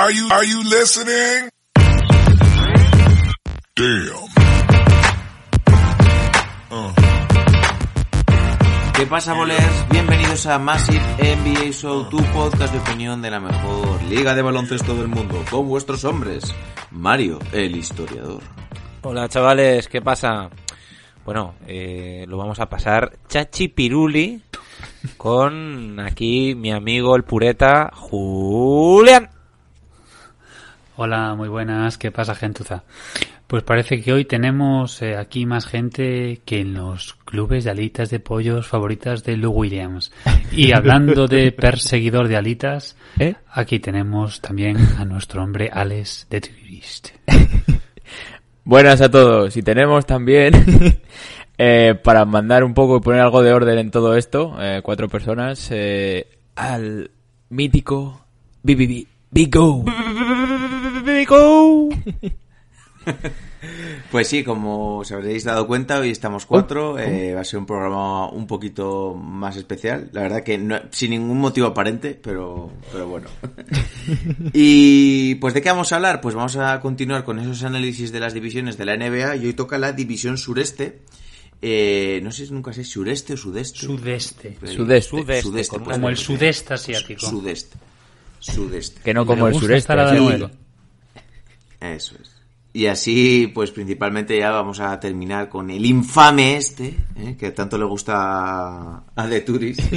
Are you, are you listening? Damn. ¿Qué pasa, bolers? Bienvenidos a Massive NBA Show, tu podcast de opinión de la mejor liga de baloncesto del mundo, con vuestros hombres, Mario, el historiador. Hola chavales, ¿qué pasa? Bueno, eh, lo vamos a pasar chachi piruli con aquí mi amigo el pureta Julián. Hola, muy buenas. ¿Qué pasa, gentuza? Pues parece que hoy tenemos eh, aquí más gente que en los clubes de alitas de pollos favoritas de Lou Williams. Y hablando de perseguidor de alitas, ¿Eh? aquí tenemos también a nuestro hombre Alex de Twist. Buenas a todos. Y tenemos también, eh, para mandar un poco y poner algo de orden en todo esto, eh, cuatro personas, eh, al mítico BBB. Bigo. Pues sí, como os habréis dado cuenta, hoy estamos cuatro. eh, va a ser un programa un poquito más especial. La verdad que no- sin ningún motivo aparente, pero, pero bueno. y pues de qué vamos a hablar? Pues vamos a continuar con esos análisis de las divisiones de la NBA y hoy toca la división sureste. Eh, no sé si nunca sé sureste o sudeste. Sudeste. Pero- Sudeste. Sudeste, Como pues, Como el sudeste asiático. Sudeste. Sudeste. Que no como el sureste. estar a la así. nueva. Eso es. Y así, pues principalmente ya vamos a terminar con el infame este, ¿eh? que tanto le gusta a, The Turis.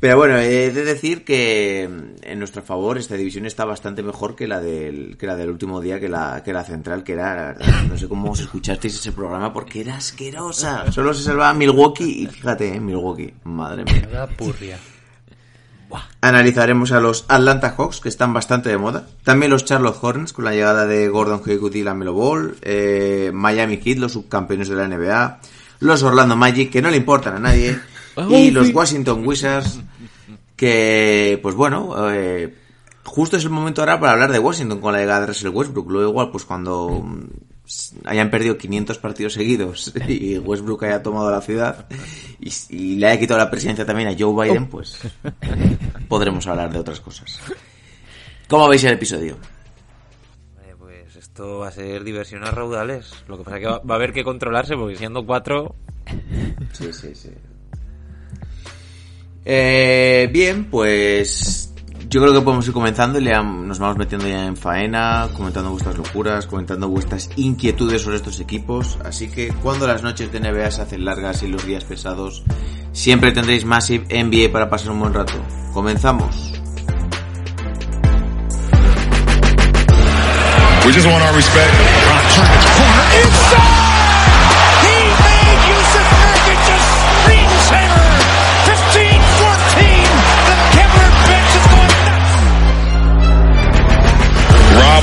Pero bueno, he de decir que en nuestro favor esta división está bastante mejor que la del, que la del último día, que la, que la central, que era, la verdad, no sé cómo os escuchasteis ese programa porque era asquerosa. Solo se salvaba Milwaukee y fíjate, ¿eh? Milwaukee, madre mía. Da purria. Analizaremos a los Atlanta Hawks, que están bastante de moda. También los Charlotte Hornets, con la llegada de Gordon Hayward y la Melo Ball. Eh, Miami Heat, los subcampeones de la NBA. Los Orlando Magic, que no le importan a nadie. Y los Washington Wizards, que, pues bueno, eh, justo es el momento ahora para hablar de Washington con la llegada de Russell Westbrook. Luego igual, pues cuando mm, hayan perdido 500 partidos seguidos y Westbrook haya tomado la ciudad y, y le haya quitado la presidencia también a Joe Biden, pues podremos hablar de otras cosas. ¿Cómo veis el episodio? Eh, pues esto va a ser diversión a raudales. Lo que pasa es que va, va a haber que controlarse porque siendo cuatro... Sí, sí, sí. Eh, bien, pues yo creo que podemos ir comenzando y le am- nos vamos metiendo ya en faena, comentando vuestras locuras, comentando vuestras inquietudes sobre estos equipos. Así que cuando las noches de NBA se hacen largas y los días pesados, siempre tendréis Massive NBA para pasar un buen rato. Comenzamos. We just want our respect.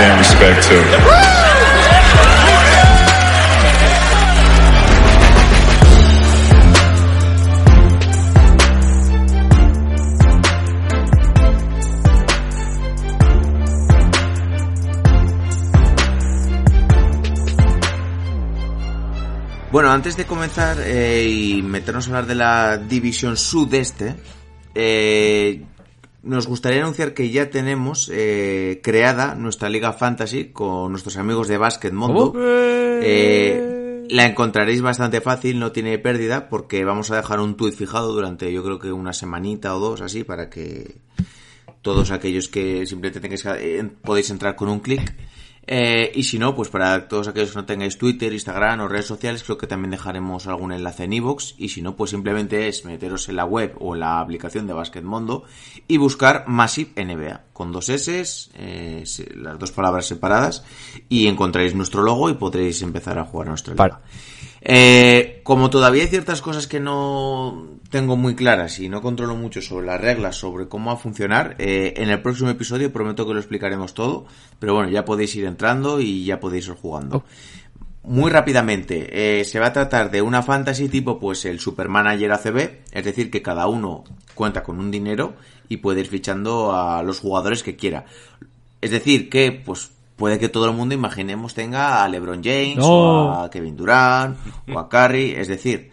damn. Bueno, antes de comenzar eh, y meternos a hablar de la división sudeste, eh, nos gustaría anunciar que ya tenemos eh, creada nuestra liga fantasy con nuestros amigos de Basket Mundo. Eh, La encontraréis bastante fácil, no tiene pérdida, porque vamos a dejar un tuit fijado durante yo creo que una semanita o dos así para que todos aquellos que simplemente tengáis que, eh, podéis entrar con un clic. Eh, y si no, pues para todos aquellos que no tengáis Twitter, Instagram o redes sociales, creo que también dejaremos algún enlace en iVoox. Y si no, pues simplemente es meteros en la web o en la aplicación de Basket Mondo y buscar Massive NBA con dos S, eh, las dos palabras separadas, y encontraréis nuestro logo y podréis empezar a jugar a nuestra liga. Para. Eh, como todavía hay ciertas cosas que no tengo muy claras y no controlo mucho sobre las reglas, sobre cómo va a funcionar, eh, en el próximo episodio prometo que lo explicaremos todo, pero bueno, ya podéis ir entrando y ya podéis ir jugando. Muy rápidamente, eh, se va a tratar de una fantasy tipo pues el Supermanager ACB, es decir, que cada uno cuenta con un dinero y puede ir fichando a los jugadores que quiera. Es decir, que pues puede que todo el mundo, imaginemos, tenga a LeBron James No. o a Kevin Durant o a Curry, es decir,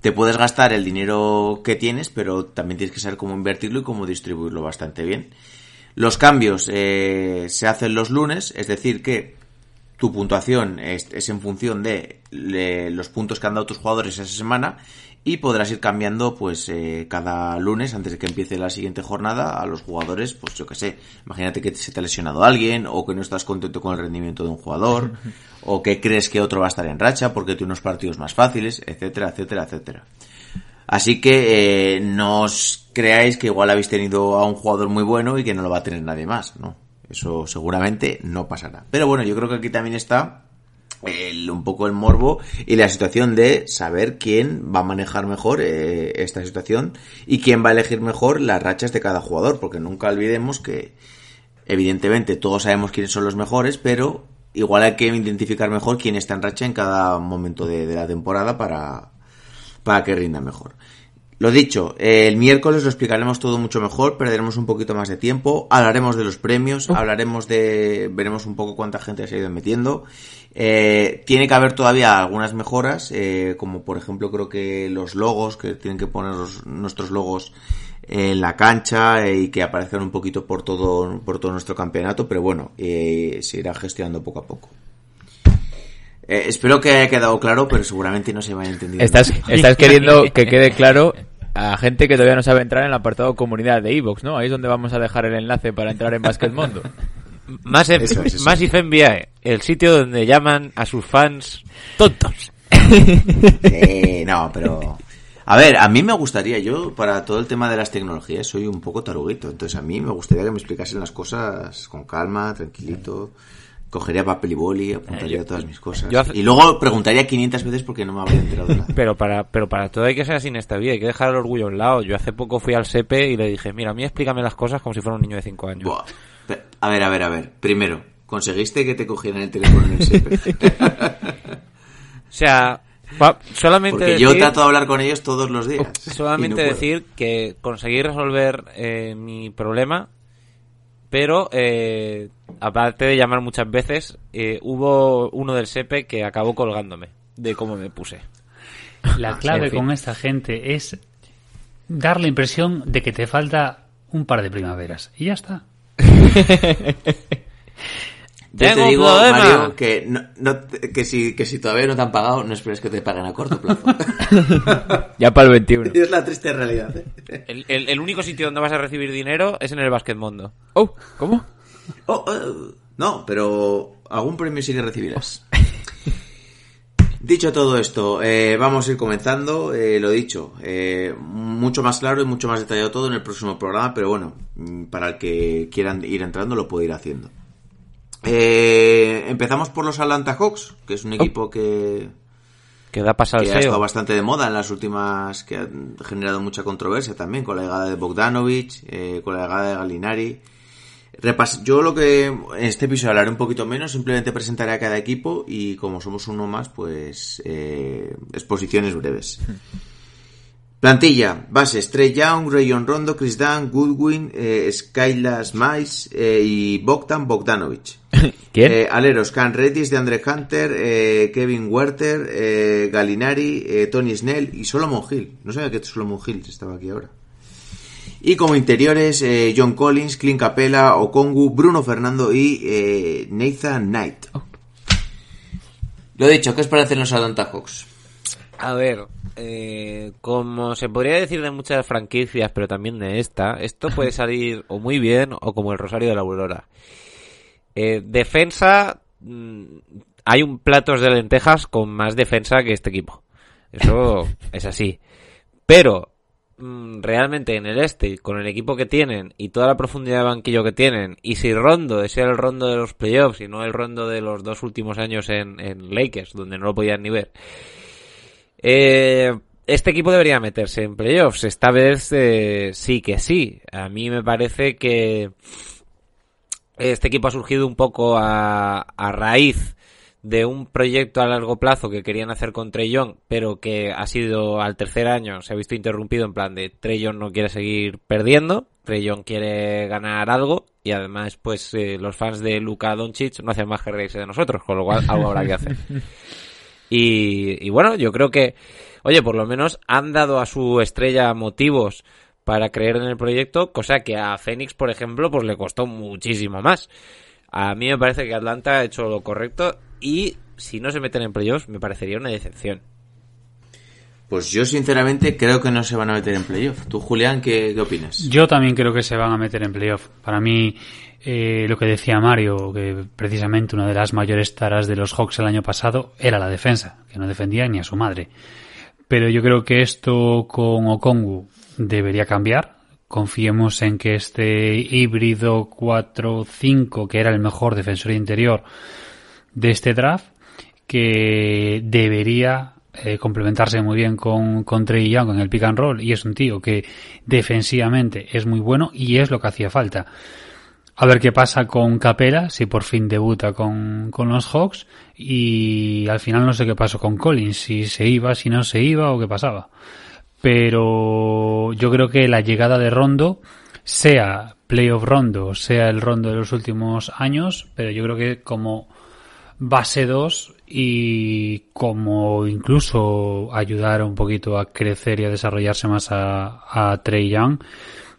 te puedes gastar el dinero que tienes, pero también tienes que saber cómo invertirlo y cómo distribuirlo bastante bien. Los cambios eh, se hacen los lunes, es decir, que tu puntuación es, es en función de le- los puntos que han dado tus jugadores esa semana y podrás ir cambiando pues eh, cada lunes antes de que empiece la siguiente jornada a los jugadores pues yo que sé imagínate que se te ha lesionado alguien o que no estás contento con el rendimiento de un jugador o que crees que otro va a estar en racha porque tiene unos partidos más fáciles etcétera etcétera etcétera Así que eh, no os creáis que igual habéis tenido a un jugador muy bueno y que no lo va a tener nadie más, ¿no? Eso seguramente no pasará. Pero bueno, yo creo que aquí también está el- un poco el morbo y la situación de saber quién va a manejar mejor eh, esta situación y quién va a elegir mejor las rachas de cada jugador, porque nunca olvidemos que evidentemente todos sabemos quiénes son los mejores, pero igual hay que identificar mejor quién está en racha en cada momento de, de la temporada para, para que rinda mejor. Lo dicho, eh, el miércoles lo explicaremos todo mucho mejor, perderemos un poquito más de tiempo, hablaremos de los premios, hablaremos de, veremos un poco cuánta gente se ha ido metiendo. Eh, tiene que haber todavía algunas mejoras, eh, como por ejemplo creo que los logos, que tienen que poner nuestros logos en la cancha eh, y que aparezcan un poquito por todo, por todo nuestro campeonato, pero bueno, eh, se irá gestionando poco a poco. Eh, espero que haya quedado claro, pero seguramente no se me haya entendido. Estás, estás queriendo que quede claro a gente que todavía no sabe entrar en el apartado comunidad de Evox, ¿no? Ahí es donde vamos a dejar el enlace para entrar en Basket Mundo. Más en, Eso es, eso Massive NBA, el sitio donde llaman a sus fans tontos. Eh, no, pero... A ver, a mí me gustaría, yo para todo el tema de las tecnologías soy un poco taruguito, entonces a mí me gustaría que me explicasen las cosas con calma, tranquilito, cogería papel y boli, apuntaría todas mis cosas. hace- Y luego preguntaría 500 veces porque no me habría enterado de nada. Pero para, pero para todo hay que ser así en esta vida, hay que dejar el orgullo a un lado. Yo hace poco fui al SEPE y le dije, mira, a mí explícame las cosas como si fuera un niño de 5 años. Buah. A ver, a ver, a ver. Primero, ¿conseguiste que te cogieran el teléfono en el SEPE? O sea, solamente Porque decir, yo trato de hablar con ellos todos los días. solamente puedo. decir que conseguí resolver eh, mi problema, pero eh, aparte de llamar muchas veces, eh, hubo uno del SEPE que acabó colgándome de cómo me puse. La clave en fin. con esta gente es dar la impresión de que te falta un par de primaveras. Y ya está. Yo Tengo te digo, problema. Mario, que, no, no te- que, si, que si todavía no te han pagado, no esperes que te paguen a corto plazo. Ya para el 21. es la triste realidad. ¿eh? El, el- el único sitio donde vas a recibir dinero es en el Basket Mundo. Oh, ¿cómo? Oh, oh, no, pero algún premio sí que recibirás. Dicho todo esto, eh, vamos a ir comenzando. eh, lo dicho, eh, mucho más claro y mucho más detallado todo en el próximo programa, pero bueno, mm, para el que quieran ir entrando lo puede ir haciendo. Eh, empezamos por los Atlanta Hawks, que es un equipo que, Que da que ha estado bastante de moda en las últimas, que han generado mucha controversia también, con la llegada de Bogdanovich, eh, con la llegada de Galinari. Repas yo lo que en este episodio hablaré un poquito menos, simplemente presentaré a cada equipo y como somos uno más, pues eh, exposiciones breves. Plantilla, bases, Trey Young, Rayon Rondo, Chris Dunn, Goodwin, eh, Skylas Mice eh, y Bogdan Bogdanovich. ¿Quién? Eh, aleros, Can Redis, de Andre Hunter, eh, Kevin Werther, eh, Galinari, eh, Tony Snell y Solomon Hill. No sabía que Solomon Hill estaba aquí ahora. Y como interiores, eh, John Collins, Clint Capella, Okongu, Bruno Fernando y eh, Nathan Knight. Lo dicho, ¿qué os parecen los Atlanta Hawks? A ver, eh, como se podría decir de muchas franquicias, pero también de esta, esto puede salir o muy bien o como el Rosario de la Aurora. Eh, defensa, mm, hay un platos de lentejas con más defensa que este equipo. Eso es así. Pero realmente en el este, con el equipo que tienen y toda la profundidad de banquillo que tienen, y si Rondo es el Rondo de los playoffs y no el Rondo de los dos últimos años en, en Lakers, donde no lo podían ni ver, eh, este equipo debería meterse en playoffs. Esta vez eh, sí que sí. A mí me parece que este equipo ha surgido un poco a, a raíz de un proyecto a largo plazo que querían hacer con Trey Young, pero que ha sido al tercer año, se ha visto interrumpido en plan de Trey Young no quiere seguir perdiendo, Trey Young quiere ganar algo y además pues eh, los fans de Luka Doncic no hacen más que reírse de nosotros, con lo cual algo habrá que hacer. Y, y bueno, yo creo que, oye, por lo menos han dado a su estrella motivos para creer en el proyecto, cosa que a Phoenix, por ejemplo, pues le costó muchísimo más. A mí me parece que Atlanta ha hecho lo correcto y si no se meten en playoffs me parecería una decepción. Pues yo sinceramente creo que no se van a meter en playoff. ¿Tú, Julián, qué, qué opinas? Yo también creo que se van a meter en playoff. Para mí, eh, lo que decía Mario, que precisamente una de las mayores taras de los Hawks el año pasado era la defensa, que no defendía ni a su madre. Pero yo creo que esto con Okongu debería cambiar. Confiemos en que este híbrido 4-5, que era el mejor defensor interior de este draft, que debería eh, complementarse muy bien con, con Trey Young en el pick and roll y es un tío que defensivamente es muy bueno y es lo que hacía falta. A ver qué pasa con Capela, si por fin debuta con, con los Hawks y al final no sé qué pasó con Collins, si se iba, si no se iba o qué pasaba. Pero yo creo que la llegada de Rondo, sea playoff Rondo, sea el Rondo de los últimos años, pero yo creo que como base 2 y como incluso ayudar un poquito a crecer y a desarrollarse más a, a Trey Young,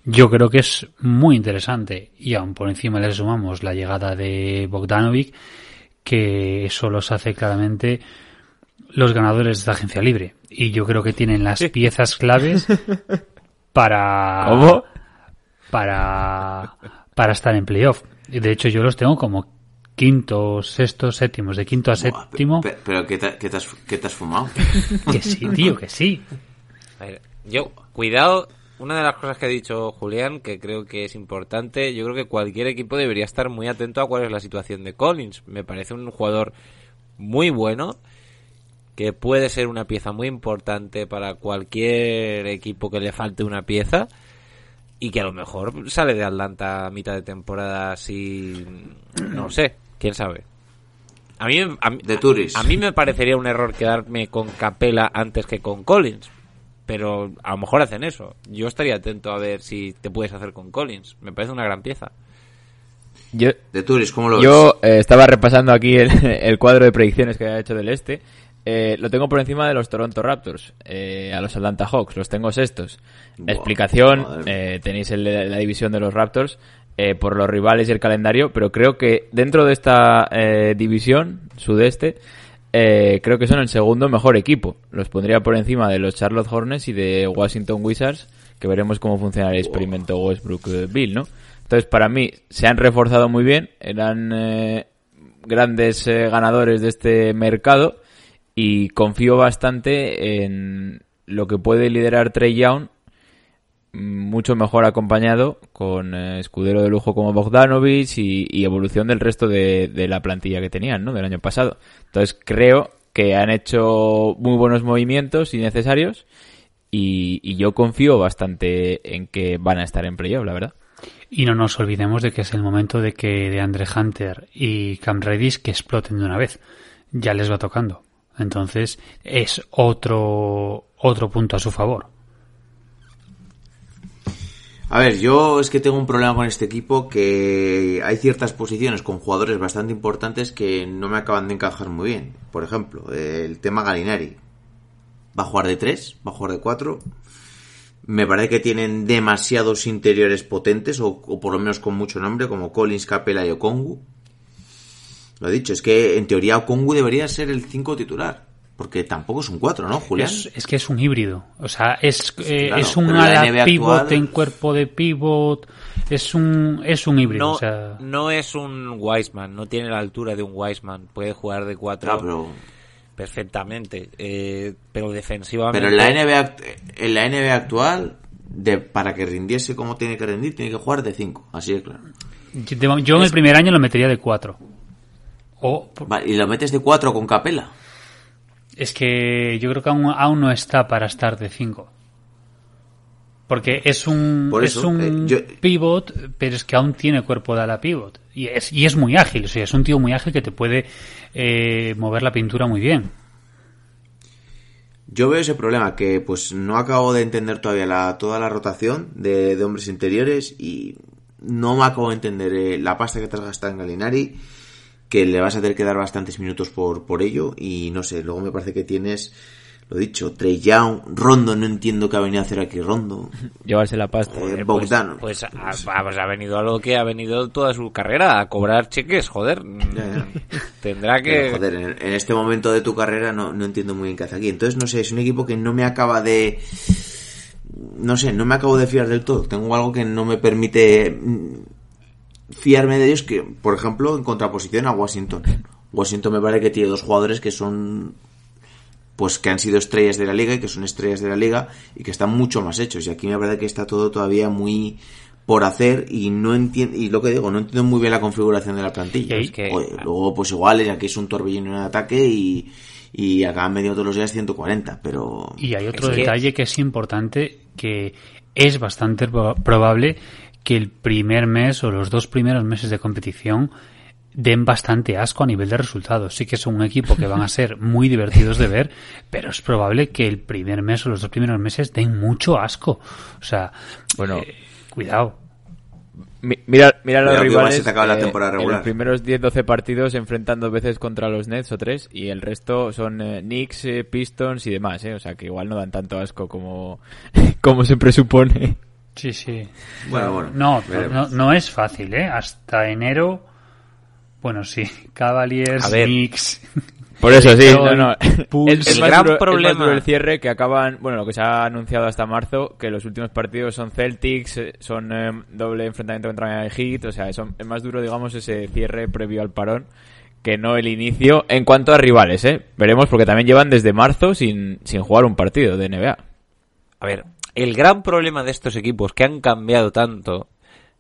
yo creo que es muy interesante. Y aún por encima le sumamos la llegada de Bogdanovic, que eso los hace claramente los ganadores de esta agencia libre. Y yo creo que tienen las piezas claves para. ¿Cómo? Para. Para estar en playoff. Y De hecho, yo los tengo como quinto, sexto, séptimos. De quinto a Buah, séptimo. pe- Pero, ¿qué, te, qué te has, qué te has fumado? Que sí, tío, que sí. A ver, yo, cuidado, una de las cosas que ha dicho Julián, que creo que es importante, yo creo que cualquier equipo debería estar muy atento a cuál es la situación de Collins. Me parece un jugador muy bueno, que puede ser una pieza muy importante para cualquier equipo que le falte una pieza, y que a lo mejor sale de Atlanta a mitad de temporada si... no sé, quién sabe. A mí, a De Turis. a mí me parecería un error quedarme con Capela antes que con Collins. Pero a lo mejor hacen eso. Yo estaría atento a ver si te puedes hacer con Collins. Me parece una gran pieza. Yo, De Turis, ¿cómo lo ves? Yo eh, estaba repasando aquí el, el cuadro de predicciones que ha hecho del este. Eh, lo tengo por encima de los Toronto Raptors, eh, a los Atlanta Hawks, los tengo sextos. Explicación, eh, tenéis el- la división de los Raptors eh, por los rivales y el calendario, pero creo que dentro de esta eh, división sudeste, eh, creo que son el segundo mejor equipo. Los pondría por encima de los Charlotte Hornets y de Washington Wizards, que veremos cómo funciona el experimento Westbrook-Bill, ¿no? Entonces, para mí, se han reforzado muy bien, eran eh, grandes eh, ganadores de este mercado y confío bastante en lo que puede liderar Trey Young mucho mejor acompañado con eh, escudero de lujo como Bogdanovich y, evolución del resto de, de la plantilla que tenían, ¿no? Del año pasado. Entonces creo que han hecho muy buenos movimientos y necesarios y, y yo confío bastante en que van a estar en playoff, la verdad. Y no nos olvidemos de que es el momento de que de Andre Hunter y Cam Reddish que exploten de una vez. Ya les va tocando. Entonces es otro otro punto a su favor. A ver, yo es que tengo un problema con este equipo que hay ciertas posiciones con jugadores bastante importantes que no me acaban de encajar muy bien. Por ejemplo, el tema Galinari. ¿Va a jugar de 3? ¿Va a jugar de 4? Me parece que tienen demasiados interiores potentes o, o por lo menos con mucho nombre como Collins, Capela y Okongu. Lo he dicho, es que en teoría Okongu debería ser el 5 titular. Porque tampoco es un 4, ¿no, Julián? Es, es que es un híbrido. O sea, es, eh, claro, es un ala pivot actual- en cuerpo de pivot. Es un, es un híbrido. No, o sea, no es un Wiseman, no tiene la altura de un Wiseman. Puede jugar de 4 Claro, pero, perfectamente. eh, pero defensivamente. pero en la NBA, en la NBA actual, de, para que rindiese como tiene que rendir, tiene que jugar de 5. Así de claro. yo, de- yo en el primer año lo metería de 4. O, Vale, y lo metes de 4 con Capela. es que yo creo que aún, aún no está para estar de 5. Porque es un, Por es un eh, yo- pivot, pero es que aún tiene cuerpo de ala pivot. Y es, y es muy ágil, o sea, es un tío muy ágil que te puede eh, mover la pintura muy bien. Yo veo ese problema que pues no acabo de entender todavía la, toda la rotación de, de hombres interiores y no me acabo de entender eh, la pasta que te has gastado en Galinari, que le vas a tener que dar bastantes minutos por, por ello y no sé, luego me parece que tienes, lo dicho, Trey Young, Rondo, no entiendo qué ha venido a hacer aquí Rondo, Llevarse la pasta. eh, Bogdano. Pues, ha, ha- pues ha venido a lo que ha venido toda su carrera, a cobrar cheques, joder. Ya, Tendrá que... Pero, joder, en, en este momento de tu carrera no, no entiendo muy bien qué hace aquí. Entonces, no sé, es un equipo que no me acaba de... No sé, no me acabo de fiar del todo. Tengo algo que no me permite mm, fiarme de ellos, que, por ejemplo, en contraposición a Washington. Washington me parece que tiene dos jugadores que son... Pues que han sido estrellas de la liga y que son estrellas de la liga y que están mucho más hechos. Y aquí me parece que está todo todavía muy por hacer y no entiendo, y lo que digo, no entiendo muy bien la configuración de la plantilla. Y- Es que- Joder, luego, pues igual, aquí es un torbellino en ataque y, y acaban medio todos los días 140, pero... Y hay otro Es detalle que es importante, que es bastante pro- probable que el primer mes o los dos primeros meses de competición den bastante asco a nivel de resultados. Sí que es un equipo que van a ser muy divertidos de ver, pero es probable que el primer mes o los dos primeros meses den mucho asco. O sea, Bueno. eh, cuidado. Mi- Mira, mira los rivales. se te acaba la eh, temporada En regular. los primeros 10-12 partidos se enfrentan dos veces contra los Nets o tres y el resto son eh, Knicks, eh, Pistons y demás, ¿eh? O sea que igual no dan tanto asco como, como se presupone. Sí, sí. Bueno, bueno, No, no, no es fácil, ¿eh? Hasta enero. Bueno, sí. Cavaliers. Knicks. Por eso sí, no, no. El más gran duro, problema- duro el cierre que acaban, bueno, lo que se ha anunciado hasta marzo, que los últimos partidos son Celtics, eh, son eh, doble enfrentamiento contra Heat, o sea, es más duro, digamos, ese cierre previo al parón que no el inicio en cuanto a rivales, ¿eh? Veremos porque también llevan desde marzo sin, sin jugar un partido de NBA. A ver, el gran problema de estos equipos que han cambiado tanto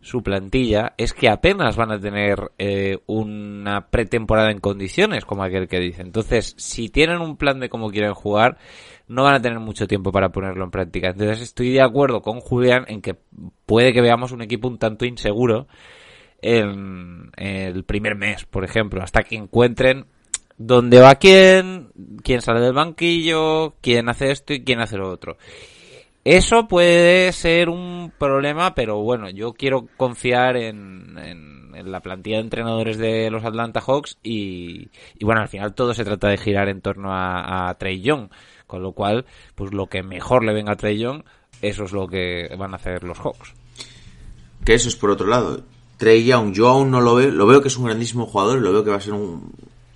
su plantilla es que apenas van a tener eh, una pretemporada en condiciones, como aquel que dice. Entonces, si tienen un plan de cómo quieren jugar, no van a tener mucho tiempo para ponerlo en práctica. Entonces, estoy de acuerdo con Julián en que puede que veamos un equipo un tanto inseguro en el primer mes, por ejemplo, hasta que encuentren dónde va quién, quién sale del banquillo, quién hace esto y quién hace lo otro. Eso puede ser un problema, pero bueno, yo quiero confiar en, en- la plantilla de entrenadores de los Atlanta Hawks y, bueno, al final todo se trata de girar en torno a, Trey Young, con lo cual, pues lo que mejor le venga a Trey Young, eso es lo que van a hacer los Hawks. Que eso es por otro lado. Trey Young, yo aún no lo veo, lo veo que es un grandísimo jugador y lo veo que va a ser un,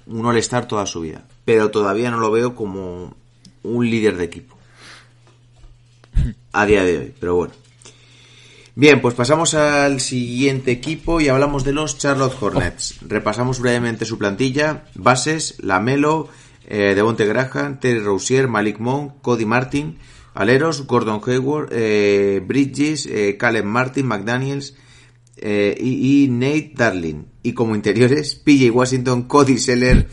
un all-star toda su vida. Pero todavía no lo veo como un líder de equipo. A día de hoy, pero bueno. Bien, pues pasamos al siguiente equipo y hablamos de los Charlotte Hornets. Repasamos brevemente su plantilla. Bases, Lamelo, eh, Devonte Graham, Terry Rozier, Malik Monk, Cody Martin, Aleros, Gordon Hayward, eh, Bridges, eh, Caleb Martin, McDaniels eh, y, y Nate Darling. Y como interiores, PJ Washington, Cody Seller,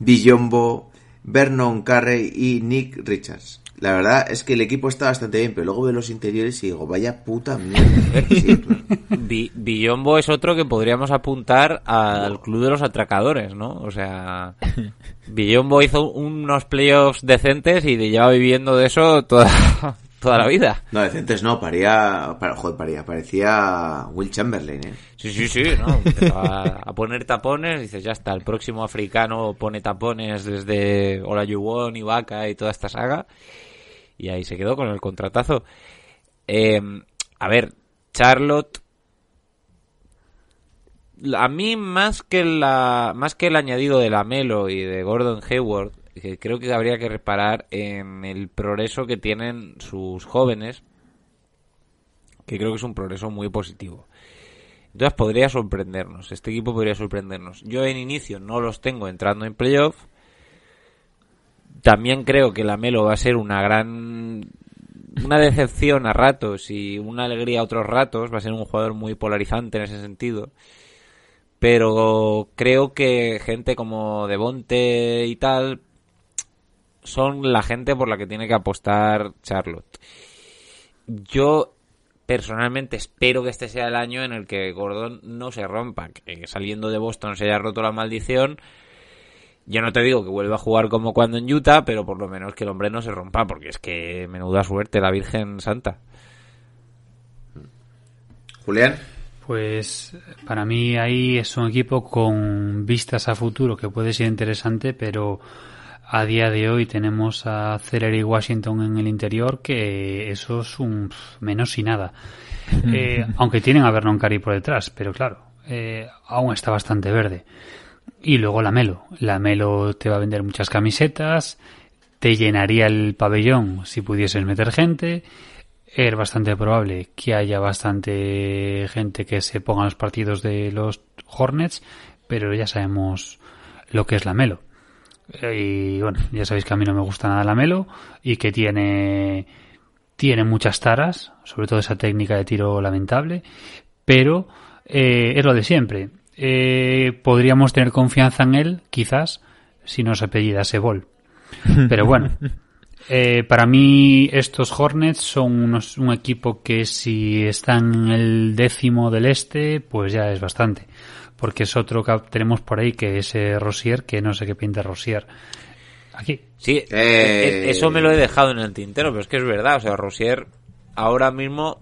Billombo, Vernon Carrey y Nick Richards. La verdad es que el equipo está bastante bien, pero luego veo los interiores y digo, vaya puta mierda. Sí, claro. Bi- Billombo es otro que podríamos apuntar al club de los atracadores, ¿no? O sea, Billombo hizo unos playoffs decentes y lleva viviendo de eso toda, toda la vida. No, decentes no, paría, para, joder, paría, parecía Will Chamberlain, ¿eh? Sí, sí, sí, ¿no? A poner tapones, dices, ya está, el próximo africano pone tapones desde Olajuwon, Ibaka y toda esta saga. Y ahí se quedó con el contratazo. Eh, a ver, Charlotte a mí más que la más que el añadido de la Melo y de Gordon Hayward, que creo que habría que reparar en el progreso que tienen sus jóvenes, que creo que es un progreso muy positivo. Entonces podría sorprendernos, este equipo podría sorprendernos. Yo en inicio no los tengo entrando en playoff. También creo que la Melo va a ser una gran una decepción a ratos y una alegría a otros ratos. Va a ser un jugador muy polarizante en ese sentido. Pero creo que gente como Devonte y tal son la gente por la que tiene que apostar Charlotte. Yo personalmente espero que este sea el año en el que Gordon no se rompa, que saliendo de Boston se haya roto la maldición. Yo no te digo que vuelva a jugar como cuando en Utah, pero por lo menos que el hombre no se rompa, porque es que menuda suerte la Virgen Santa. Julián. Pues para mí ahí es un equipo con vistas a futuro que puede ser interesante, pero a día de hoy tenemos a Celer y Washington en el interior que eso es un menos y nada. Eh, aunque tienen a Vernon Carey por detrás, pero claro, eh, aún está bastante verde. Y luego la Melo. La Melo te va a vender muchas camisetas, te llenaría el pabellón si pudieses meter gente. Es bastante probable que haya bastante gente que se ponga los partidos de los Hornets, pero ya sabemos lo que es la Melo. Y bueno, ya sabéis que a mí no me gusta nada la Melo y que tiene tiene muchas taras, sobre todo esa técnica de tiro lamentable, pero eh, es lo de siempre. Eh, podríamos tener confianza en él, quizás, si nos apellidase Ball. Pero bueno, eh, para mí estos Hornets son unos, un equipo que si están en el décimo del este, pues ya es bastante. Porque es otro que tenemos por ahí que es eh, Rosier, que no sé qué pinta Rosier. Aquí. Sí, Eh, e- eso me lo he dejado en el tintero, pero es que es verdad, o sea, Rosier ahora mismo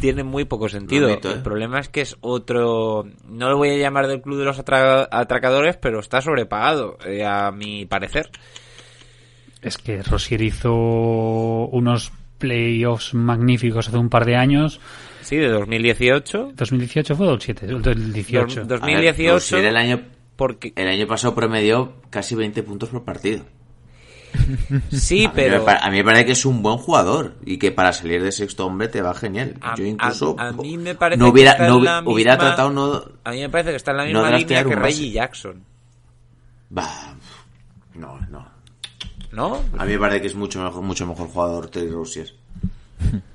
tiene muy poco sentido. ¿eh? El problema es que es otro, no lo voy a llamar del club de los atra- atracadores, pero está sobrepagado, eh, a mi parecer. Es que Rosier hizo unos playoffs magníficos hace un par de años. Sí, de 2018. 2018 fue o 2007, el 2018. Dos- A ver, 2018. Rosier el año Porque el año pasado promedió casi 20 puntos por partido. sí, A mí, pero me, a mí me parece que es un buen jugador y que para salir de sexto hombre te va genial. A- Yo incluso a- a mí me parece no que está no en la hubi- hubiera misma- tratado no a mí me parece que está en la no misma línea que. Reggie Jackson, Bah, no, no. ¿no? A mí me parece que es mucho mejor, mucho mejor jugador Terry Rozier.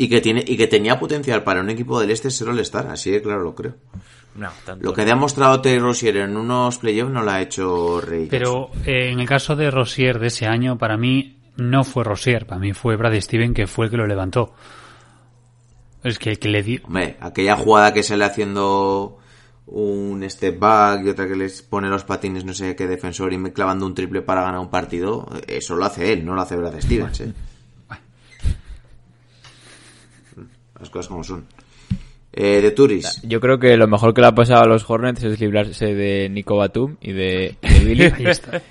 Y que tiene y que tenía potencial para un equipo del este ser All-Star, así de claro lo creo. No, tanto Lo que no. ha demostrado Terry Rozier en unos playoffs no lo ha hecho Rey. Pero eh, en el caso de Rosier de ese año, para mí no fue Rosier, para mí fue Brad Steven que fue el que lo levantó. Es que el que le dio... Hombre, aquella jugada que sale haciendo un step back y otra que les pone los patines no sé qué defensor y me clavando un triple para ganar un partido, eso lo hace él, no lo hace Brad Stevens, ¿eh? Las cosas como son. Eh, de Turis. Yo creo que lo mejor que le ha pasado a los Hornets es librarse de Nico Batum y de, y de Billy. Ahí está.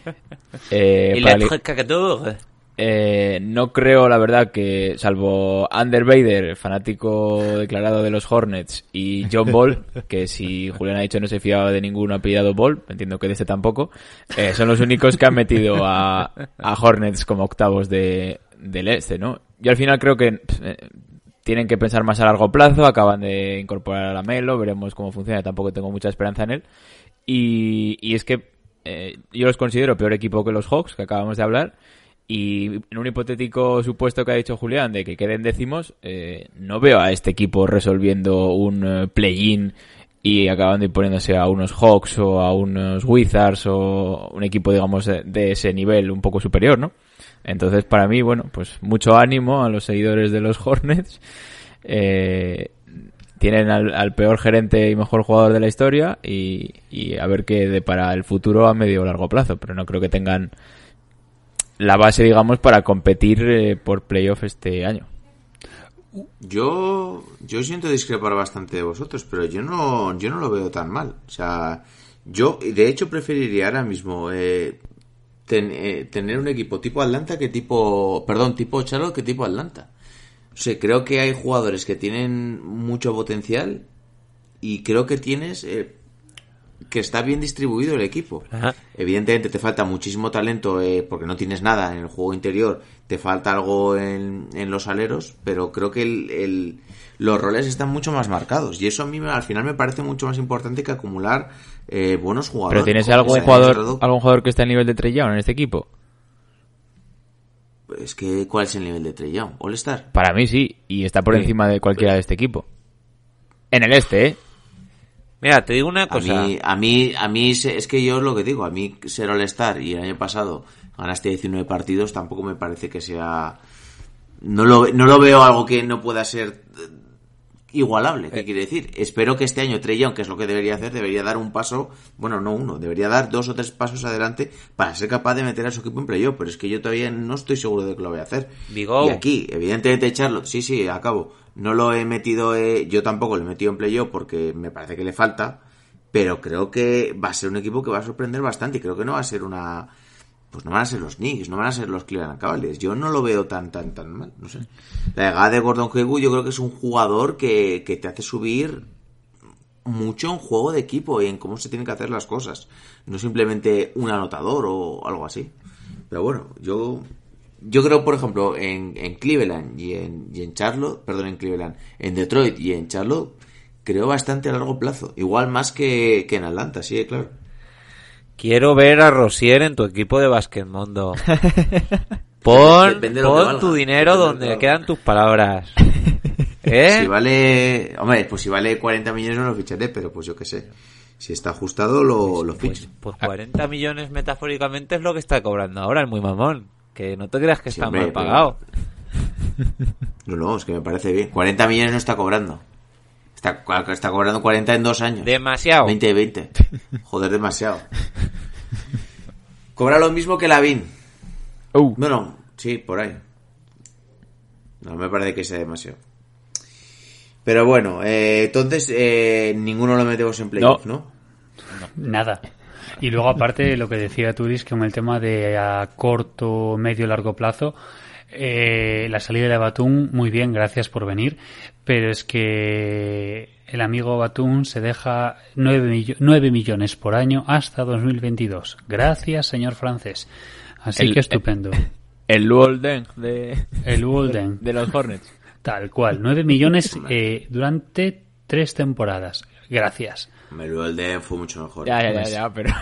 Eh, Y para la eh, no creo, la verdad, que salvo Ander Bader, fanático declarado de los Hornets, y John Ball, que si Julián ha dicho no se fiaba de ningún apellidado Ball, entiendo que de este tampoco, eh, son los únicos que han metido a, a Hornets como octavos de, del este, ¿no? Yo al final creo que eh, tienen que pensar más a largo plazo, acaban de incorporar a la Melo, veremos cómo funciona, tampoco tengo mucha esperanza en él. Y, es que eh, yo los considero peor equipo que los Hawks, que acabamos de hablar. Y en un hipotético supuesto que ha dicho Julián de que queden décimos, eh, no veo a este equipo resolviendo un eh, play-in y acabando imponiéndose a unos Hawks o a unos Wizards o un equipo, digamos, de ese nivel un poco superior, ¿no? Entonces, para mí, bueno, pues mucho ánimo a los seguidores de los Hornets. Eh, tienen al, peor gerente y mejor jugador de la historia y, a ver qué de para el futuro a medio o largo plazo, pero no creo que tengan la base, digamos, para competir eh, por playoff este año. Yo, yo siento discrepar bastante de vosotros, pero yo no, yo no lo veo tan mal. O sea, yo, de hecho, preferiría ahora mismo eh, ten- eh, tener un equipo tipo Atlanta que tipo, perdón, tipo Charlotte que tipo Atlanta. O sea, creo que hay jugadores que tienen mucho potencial y creo que tienes, eh, que está bien distribuido el equipo. Ajá. Evidentemente te falta muchísimo talento eh, porque no tienes nada en el juego interior, te falta algo en, en los aleros, pero creo que el, el- los roles están mucho más marcados y eso a mí me- al final me parece mucho más importante que acumular eh, buenos jugadores. ¿Pero tienes algún jugador, algún jugador que está al nivel de Young en este equipo? Es que, ¿cuál es el nivel de Young? ¿All-Star? Para mí sí, y está por Sí. encima de cualquiera de este equipo. En el este, ¿eh? Mira, te digo una A cosa. mí, a mí, a mí, es que yo lo que digo, a mí ser All-Star y el año pasado ganaste 19 partidos, tampoco me parece que sea... No lo, no lo veo algo que no pueda ser eh, igualable, ¿qué quiere decir? Espero que este año Trey que es lo que debería hacer, debería dar un paso, bueno, no uno, debería dar dos o tres pasos adelante para ser capaz de meter a su equipo en playoff, pero es que yo todavía no estoy seguro de que lo voy a hacer. Y aquí, evidentemente Charlotte, sí, sí, acabo. No lo he metido, eh, yo tampoco lo he metido en playoff porque me parece que le falta, pero creo que va a ser un equipo que va a sorprender bastante y creo que no va a ser una... Pues no van a ser los Knicks, no van a ser los Cleveland Cavaliers. Yo no lo veo tan, tan, tan mal, no sé. La llegada de Gordon Hayward yo creo que es un jugador que, que te hace subir mucho en juego de equipo y en cómo se tienen que hacer las cosas. No simplemente un anotador o algo así. Pero bueno, yo yo creo, por ejemplo, en, en Cleveland y en, y en Charlotte, perdón, en Cleveland, en Detroit y en Charlotte, creo bastante a largo plazo. Igual más que, que en Atlanta, sí, claro. Quiero ver a Rosier en tu equipo de Basquetmundo. Pon, de pon tu dinero Depende que donde quedan tus palabras. ¿Eh? Si vale, hombre, pues si vale 40 millones no lo ficharé, pero pues yo qué sé. Si está ajustado lo, lo Pues, pues 40 millones metafóricamente es lo que está cobrando ahora el muy mamón. Que no te creas que Sí, está hombre, mal pero- pagado. No, no, es que me parece bien. 40 millones no está cobrando. Está, está cobrando 40 en dos años. Demasiado. 20 y 20. Joder, demasiado. Cobra lo mismo que Lavín. Uh, Bueno, sí, por ahí. No me parece que sea demasiado. Pero bueno, eh, entonces eh, ninguno lo metemos en playoff, ¿no? Nada. Y luego, aparte, lo que decía Turis, con el tema de a corto, medio, largo plazo, eh, la salida de Batum, muy bien, gracias por venir, pero es que el amigo Batum se deja 9, millones por año hasta 2022. Gracias, señor francés. Así El- que estupendo. el Luol Deng de, El Walden, de los Hornets. tal cual, 9 millones eh, durante tres temporadas. Gracias. El de fue mucho mejor. Ya, ya, ya, ya, pero...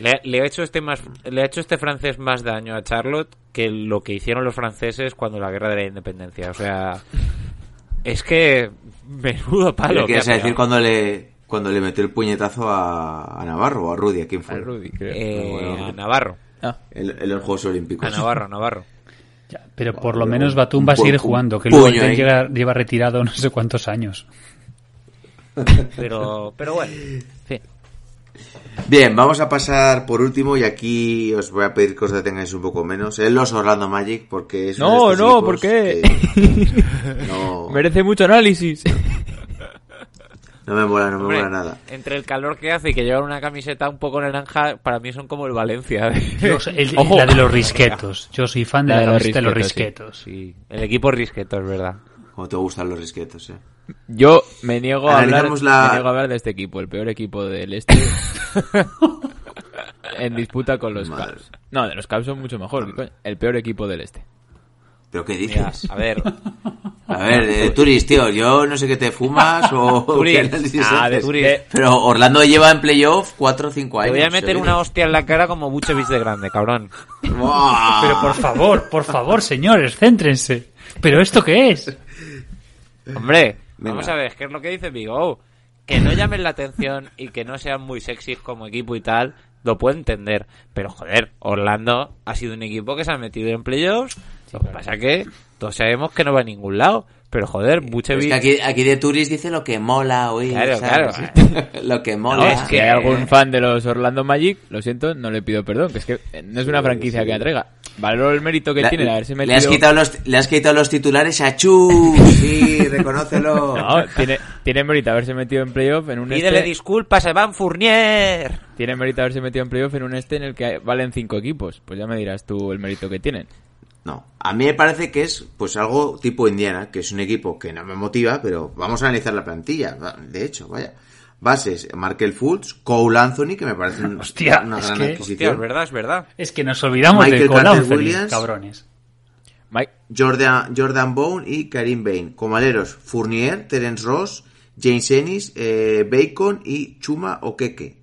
Le, le ha hecho este más, le ha hecho este francés más daño a Charlotte que lo que hicieron los franceses cuando la guerra de la independencia. O sea, es que menudo palo. ¿Qué quieres decir cuando le, cuando le metió el puñetazo a, a Navarro o a Rudy? ¿A quién fue? Al Rudy, creo. Eh, Bueno, a Navarro. Ah, En, en los Juegos Olímpicos. A Navarro, a Navarro. Ya, pero por lo menos Batum va a seguir jugando, que luego lleva retirado no sé cuántos años. Pero, pero bueno. sí. Bien, vamos a pasar por último y aquí os voy a pedir que os detengáis un poco menos. En los Orlando Magic, porque es. uno No, de estos no, ¿por qué? No, Merece mucho análisis. no me mola, no me Hombre, mola nada. Entre el calor que hace y que llevan una camiseta un poco naranja, para mí son como el Valencia. Yo soy- el- Ojo. La de los risquetos. Yo soy fan de La la, de los camiseta de los risquetos, risquetos. Sí, el equipo risqueto, es verdad. Como te gustan los risquetos, eh. Yo me niego a hablar, la- me niego a hablar de este equipo, el peor equipo del este. en disputa con los Madre. Cavs. No, de los Cavs son mucho mejor. coño. El peor equipo del este. ¿Pero qué Mira, dices? a ver, A ver, eh, Turis, tío, yo no sé qué te fumas o Turis. qué Ah, de. Turis. Pero Orlando lleva en playoff 4 o 5 te años. voy a meter ¿sí? una hostia en la cara como Buchevich de grande, cabrón. ¡Buah! Pero por favor, por favor, señores, céntrense. ¿Pero esto qué es? Hombre, Venga. vamos a ver, ¿qué es lo que dice Vigo? Que no llamen la atención y que no sean muy sexys como equipo y tal, lo puedo entender. Pero joder, Orlando ha sido un equipo que se ha metido en playoffs. Lo que pasa que todos sabemos que no va a ningún lado. Pero joder, Es Buchevich... que aquí, aquí de Turis dice lo que mola, oye. Claro, ¿sabes? lo que mola. No, es si que- hay algún fan de los Orlando Magic, lo siento, no le pido perdón, que es que no es una franquicia que atraiga. Valoro el mérito que Le- tiene haberse le, metido... has quitado los, le has quitado los titulares a Chu. Sí, reconócelo. No, tiene, tiene mérito haberse metido en playoff en un Pídele este... disculpas a Evan Fournier. Tiene mérito haberse metido en playoff en un este en el que valen cinco equipos. Pues ya me dirás tú el mérito que tienen. No, a mí me parece que es pues algo tipo Indiana, que es un equipo que no me motiva, pero vamos a analizar la plantilla. De hecho, vaya, bases, Markel Fultz, Cole Anthony, que me parece un- Hostia, una es gran que- Hostia, adquisición. es verdad, es verdad. Es que nos olvidamos de Michael Cole Carter Anthony, Williams. cabrones. Mike, Jordan, Jordan Bone y Karim Bain. Como aleros, Fournier, Terence Ross, James Ennis, eh, Bacon y Chuma Okeke.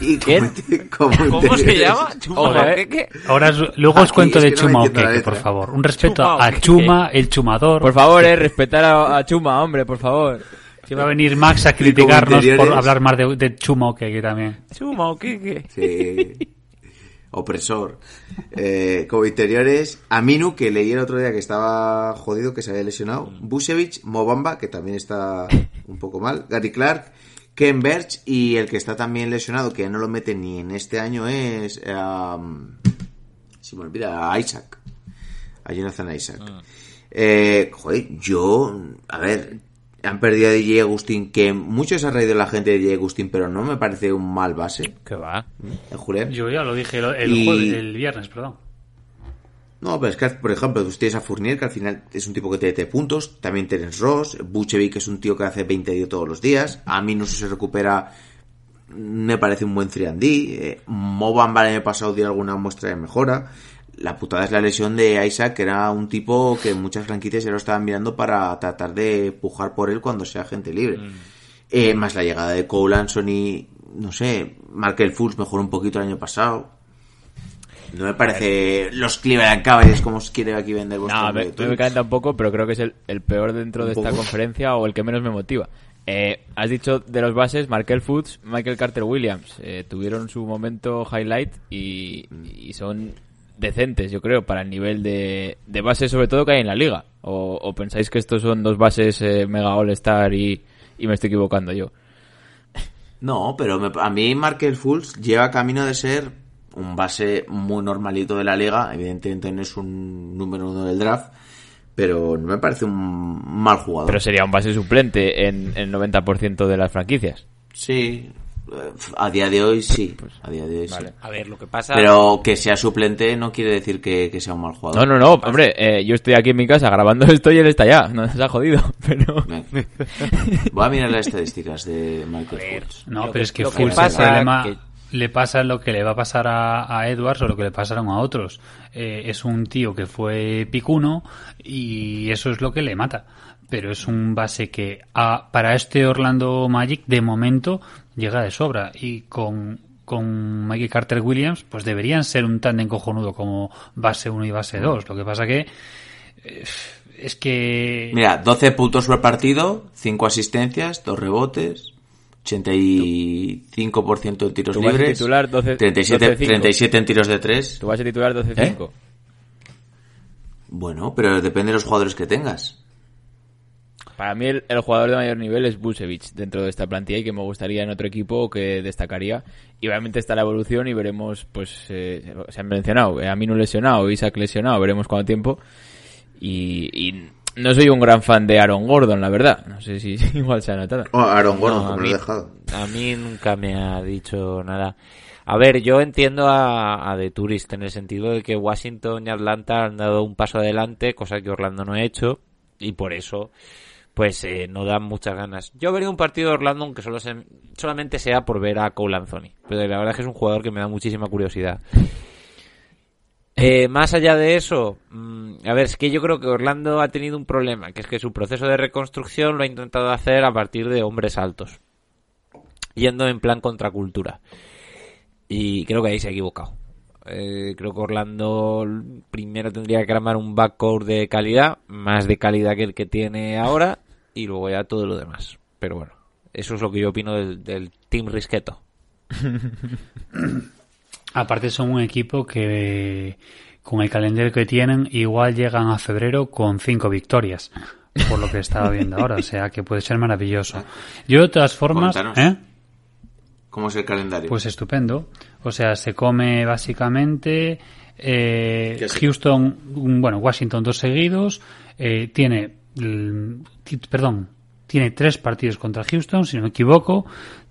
Y ¿Quién? como- ¿Cómo se llama? Chuma Ojo, eh. Oqueque. Ahora luego os cuento de Chuma letra. por favor. Un respeto Chuma a. Chuma, el chumador. por favor, eh, respetar a, a Chuma, hombre, por favor. Que va a venir Max a criticarnos por hablar más de, de Chuma Okeke también. Chuma Oqueque. Sí. Opresor. Eh, como interiores, Aminu, que leí el otro día que estaba jodido, que se había lesionado. Busevich, Mobamba, que también está un poco mal. Gary Clark, Ken Birch y el que está también lesionado, que no lo mete ni en este año, es. um, se me olvida, a Isaac. A Jonathan Isaac. Eh, joder, yo. A ver. Han perdido a DJ Agustín, que mucho se ha reído la gente de DJ Agustín, pero no me parece un mal base. ¿Qué va? ¿eh, Julián? Yo ya lo dije el, el Y- jueves- el viernes, perdón. No, pero es que, por ejemplo, tú tienes a Fournier, que al final es un tipo que te mete puntos. También tienes Ross. Buchevic, es un tío que hace 20 días todos los días. A mí no se recupera. Me parece un buen 3 eh, Mobamba el año pasado dio alguna muestra de mejora. La putada es la lesión de Isaac, que era un tipo que muchas franquicias ya lo estaban mirando para tratar de pujar por él cuando sea gente libre. Eh, más la llegada de Cole Anthony, no sé, Markel Fultz mejoró un poquito el año pasado. No me parece los Cleveland Cavaliers como os quiere aquí vender vuestro No, me, me Twins. calienta un poco, pero creo que es el, el peor dentro de esta conferencia o el que menos me motiva. Eh, has dicho de los bases, Markel Foods, Michael Carter Williams. eh, tuvieron su momento highlight y, y son decentes, yo creo, para el nivel de, de bases, sobre todo que hay en la liga. O, o pensáis que estos son dos bases eh, mega all-star y, y me estoy equivocando yo. No, pero me- a mí Markel Fultz lleva camino de ser un base muy normalito de la liga. Evidentemente no es un número uno del draft, pero no me parece un mal jugador. Pero sería un base suplente en el 90% de las franquicias. Sí, a día de hoy sí. A día de hoy Vale. sí. A ver, lo que pasa... Pero que sea suplente no quiere decir que, que sea un mal jugador. No, no, no, hombre, eh, yo estoy aquí en mi casa grabando esto y él está allá, no se ha jodido, pero... Voy a mirar las estadísticas de Michael Fultz. No, pero es que lo que Fultz pasa el problema que- le pasa lo que le va a pasar a, Edwards o lo que le pasaron a otros. Eh, es un tío que fue picuno y eso es lo que le mata. Pero es un base que a- para este Orlando Magic de momento llega de sobra y con con Mikey Carter Williams, pues deberían ser un tándem cojonudo como base 1 y base 2. Lo que pasa que eh, es que Mira, 12 puntos por partido, 5 asistencias, 2 rebotes, 85% en tiros Tu base libres, titular, 12 37, 12-5. 37 en tiros de 3. Tu base titular 12-5. Bueno, pero depende de los jugadores que tengas. Para mí el, el jugador de mayor nivel es Busevich dentro de esta plantilla y que me gustaría en otro equipo que destacaría. Y obviamente está la evolución y veremos, pues, eh, se han mencionado, eh, Aminu lesionado, Isaac lesionado, veremos cuánto tiempo. Y, y no soy un gran fan de Aaron Gordon, la verdad. No sé si igual se ha notado. Oh, Aaron Gordon, No, a mí- lo he dejado. A mí nunca me ha dicho nada. A ver, yo entiendo a, a The Tourist en el sentido de que Washington y Atlanta han dado un paso adelante, cosa que Orlando no ha hecho, y por eso, pues eh, no dan muchas ganas. Yo vería un partido de Orlando aunque solo se- solamente sea por ver a Cole Anthony, pero la verdad es que es un jugador que me da muchísima curiosidad. Eh, más allá de eso, mm, a ver, es que yo creo que Orlando ha tenido un problema, que es que su proceso de reconstrucción lo ha intentado hacer a partir de hombres altos, yendo en plan contracultura. Y creo que ahí se ha equivocado. Eh, creo que Orlando primero tendría que armar un backcourt de calidad, más de calidad que el que tiene ahora, y luego ya todo lo demás. Pero bueno, eso es lo que yo opino del, del Team Risqueto. Aparte son un equipo que con el calendario que tienen igual llegan a febrero con cinco victorias, por lo que estaba viendo ahora, o sea que puede ser maravilloso. Yo de todas formas. ¿eh? ¿Cómo es el calendario? pues estupendo. O sea, se come básicamente eh, ¿Qué se- Houston, bueno, Washington dos seguidos, eh, tiene, ti- perdón, tiene tres partidos contra Houston, si no me equivoco,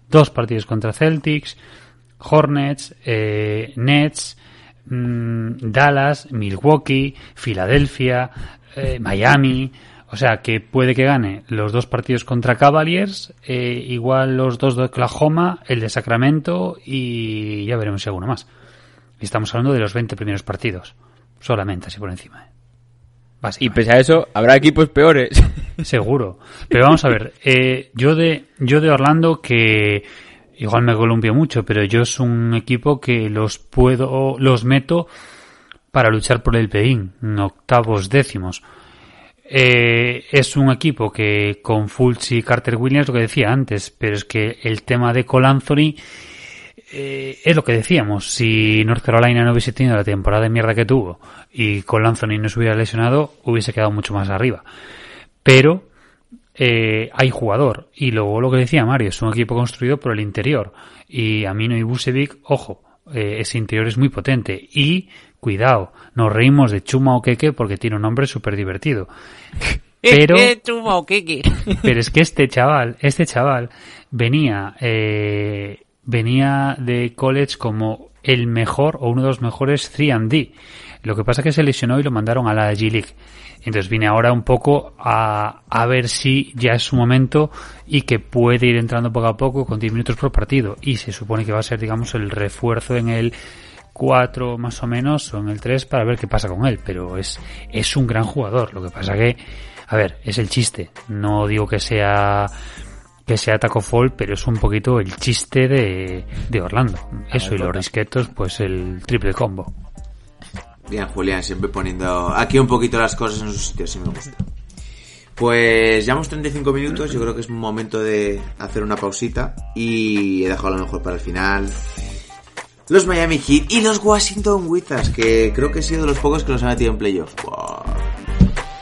dos partidos contra Celtics, Hornets, eh, Nets, mm, Dallas, Milwaukee, Filadelfia, eh, Miami. O sea, que puede que gane los dos partidos contra Cavaliers, eh, igual los dos de Oklahoma, el de Sacramento y ya veremos si alguno más. Y estamos hablando de los 20 primeros partidos, solamente así por encima. Y pese a eso, habrá equipos peores. Seguro. Pero vamos a ver, eh, yo de yo de Orlando que igual me columpio mucho, pero yo es un equipo que los puedo los meto para luchar por el play-in, en octavos décimos. Eh, es un equipo que con Fultz y Carter Williams, lo que decía antes, pero es que el tema de Cole Anthony eh, es lo que decíamos. Si North Carolina no hubiese tenido la temporada de mierda que tuvo y Cole Anthony no se hubiera lesionado, hubiese quedado mucho más arriba. Pero eh, hay jugador. Y luego lo que decía Mario, es un equipo construido por el interior. Y Amino y Busevic, ojo, eh, ese interior es muy potente. Y, cuidado, nos reímos de Chuma o Keke porque tiene un nombre súper divertido. Pero, Eh, chuma pero es que este chaval, este chaval venía, eh, venía de college como el mejor o uno de los mejores 3D. Lo que pasa es que se lesionó y lo mandaron a la G-League. Entonces vine ahora un poco a, a ver si ya es su momento y que puede ir entrando poco a poco con 10 minutos por partido. Y se supone que va a ser, digamos, el refuerzo en el 4 más o menos o en el 3 para ver qué pasa con él. Pero es, es un gran jugador. Lo que pasa que, a ver, es el chiste. No digo que sea que sea Taco Fall, pero es un poquito el chiste de, de Orlando. Eso y los risquetos, pues el triple combo. Bien, Julián, siempre poniendo aquí un poquito las cosas en su sitio, si me gusta. Pues llevamos 35 minutos, yo creo que es momento de hacer una pausita y he dejado lo mejor para el final. Los Miami Heat y los Washington Wizards, que creo que he sido de los pocos que los han metido en playoff.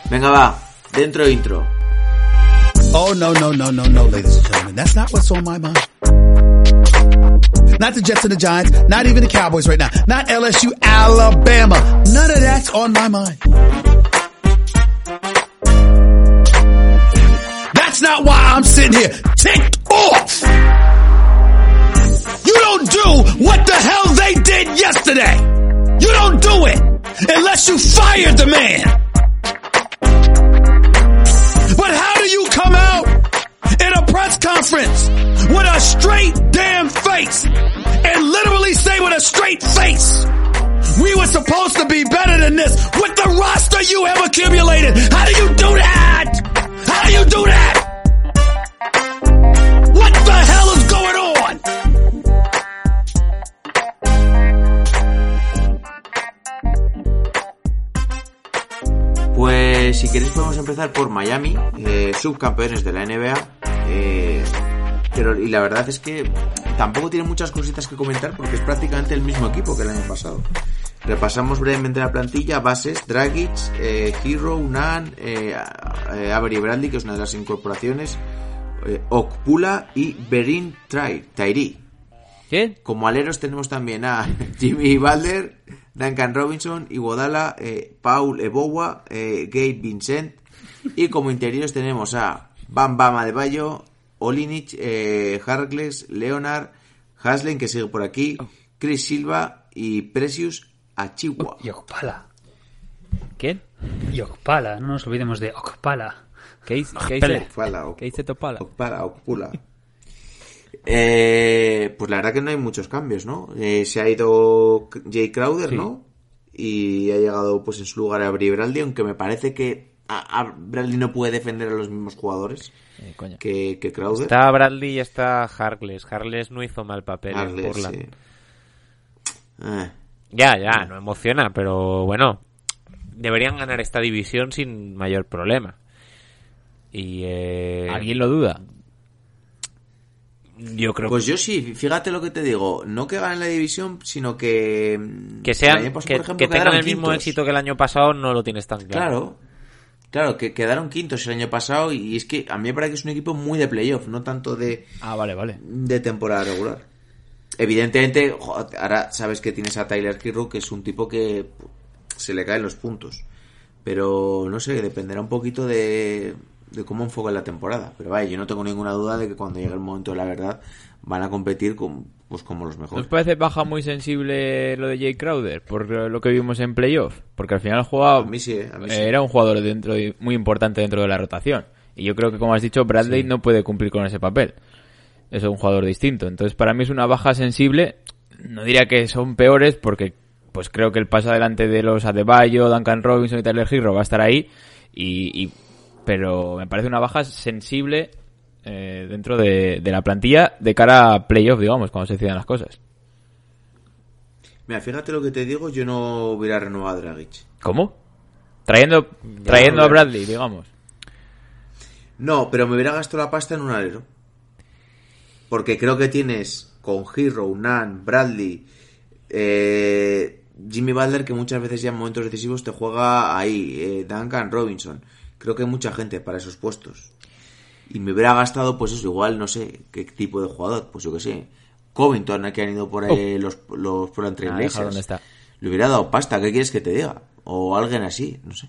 Venga, va, dentro intro. Oh, no, no, no, no, no, ladies and gentlemen. That's not what's on my mind. Not the Jets and the Giants, not even the Cowboys right now, not LSU, Alabama. None of that's on my mind. That's not why I'm sitting here ticked off. You don't do what the hell they did yesterday. You don't do it unless you fired the man. Press conference with a straight damn face and literally say with a straight face, we were supposed to be better than this with the roster you have accumulated. How do you do that? How do you do that? What the hell is going on? Pues si queréis podemos empezar por Miami, eh, subcampeones de la NBA. Eh, pero y la verdad es que tampoco tiene muchas cositas que comentar porque es prácticamente el mismo equipo que el año pasado. Repasamos brevemente la plantilla, bases, Dragic, eh, Hero, Unan, eh, eh, Avery Bradley, que es una de las incorporaciones, eh, Okpula y Berin Tyree. ¿Qué? Como aleros tenemos también a Jimmy Balder, Duncan Robinson, Iguodala, Paul Ebowa, Gabe Vincent. Y como interiores tenemos a Bam Bam Adebayo, Olinich, eh, Harkless, Leonard, Haslen, que sigue por aquí, Chris Silva y Precious Achiwa. Y Okpala. ¿Quién? Y Okpala, no nos olvidemos de Okpala. ¿Qué hice? ¿Qué hice Topala? Okpala, Okpula. Eh, pues la verdad que no hay muchos cambios, ¿no? Eh, se ha ido Jay Crowder, Sí. ¿no? Y ha llegado pues en su lugar a Bri Bradley, aunque me parece que a, a Bradley no puede defender a los mismos jugadores Eh, coño. que, que Crowder. Está Bradley y está Harkless. Harkless no hizo mal papel en Harkless, Portland. sí. Eh, Ya, ya, no emociona, pero bueno, deberían ganar esta división sin mayor problema. Y eh, ¿Alguien lo duda? yo creo Pues yo sí, fíjate lo que te digo, no que ganen la división, sino que que sean que, por ejemplo, que tengan el mismo quintos. éxito que el año pasado no lo tienes tan claro. Claro, claro, que quedaron quintos el año pasado y es que a mí me parece que es un equipo muy de playoff, no tanto de, Ah, vale, vale. de temporada regular. Evidentemente, ahora sabes que tienes a Tyler Kirro, que es un tipo que se le caen los puntos. Pero no sé, dependerá un poquito de de cómo enfocan la temporada. Pero vaya, yo no tengo ninguna duda de que cuando llegue el momento de la verdad van a competir con, pues como los mejores. ¿Nos parece baja muy sensible lo de Jay Crowder por lo que vimos en playoff? Porque al final jugaba, A mí sí, eh, sí. era un jugador dentro de- muy importante dentro de la rotación. Y yo creo que, como has dicho, Bradley no puede cumplir con ese papel. Es un jugador distinto. Entonces, para mí es una baja sensible. No diría que son peores porque pues creo que el paso adelante de los Adebayo, Duncan Robinson y Tyler Hero va a estar ahí. Y, y- pero me parece una baja sensible eh, dentro de, de la plantilla de cara a playoff, digamos, cuando se decidan las cosas. Mira, fíjate lo que te digo, yo no hubiera renovado a Dragic. ¿Cómo? Trayendo, trayendo a Bradley, digamos. No, pero me hubiera gastado la pasta en un alero. Porque creo que tienes con Hero, Nan, Bradley, eh, Jimmy Butler, que muchas veces ya en momentos decisivos te juega ahí, eh, Duncan Robinson. Creo que hay mucha gente para esos puestos. Y me hubiera gastado, pues eso, igual, no sé, qué tipo de jugador, pues yo que sé. Covington, que han ido por ahí los, los Portland Trail Ah. Le hubiera dado pasta, ¿qué quieres que te diga? O alguien así, no sé.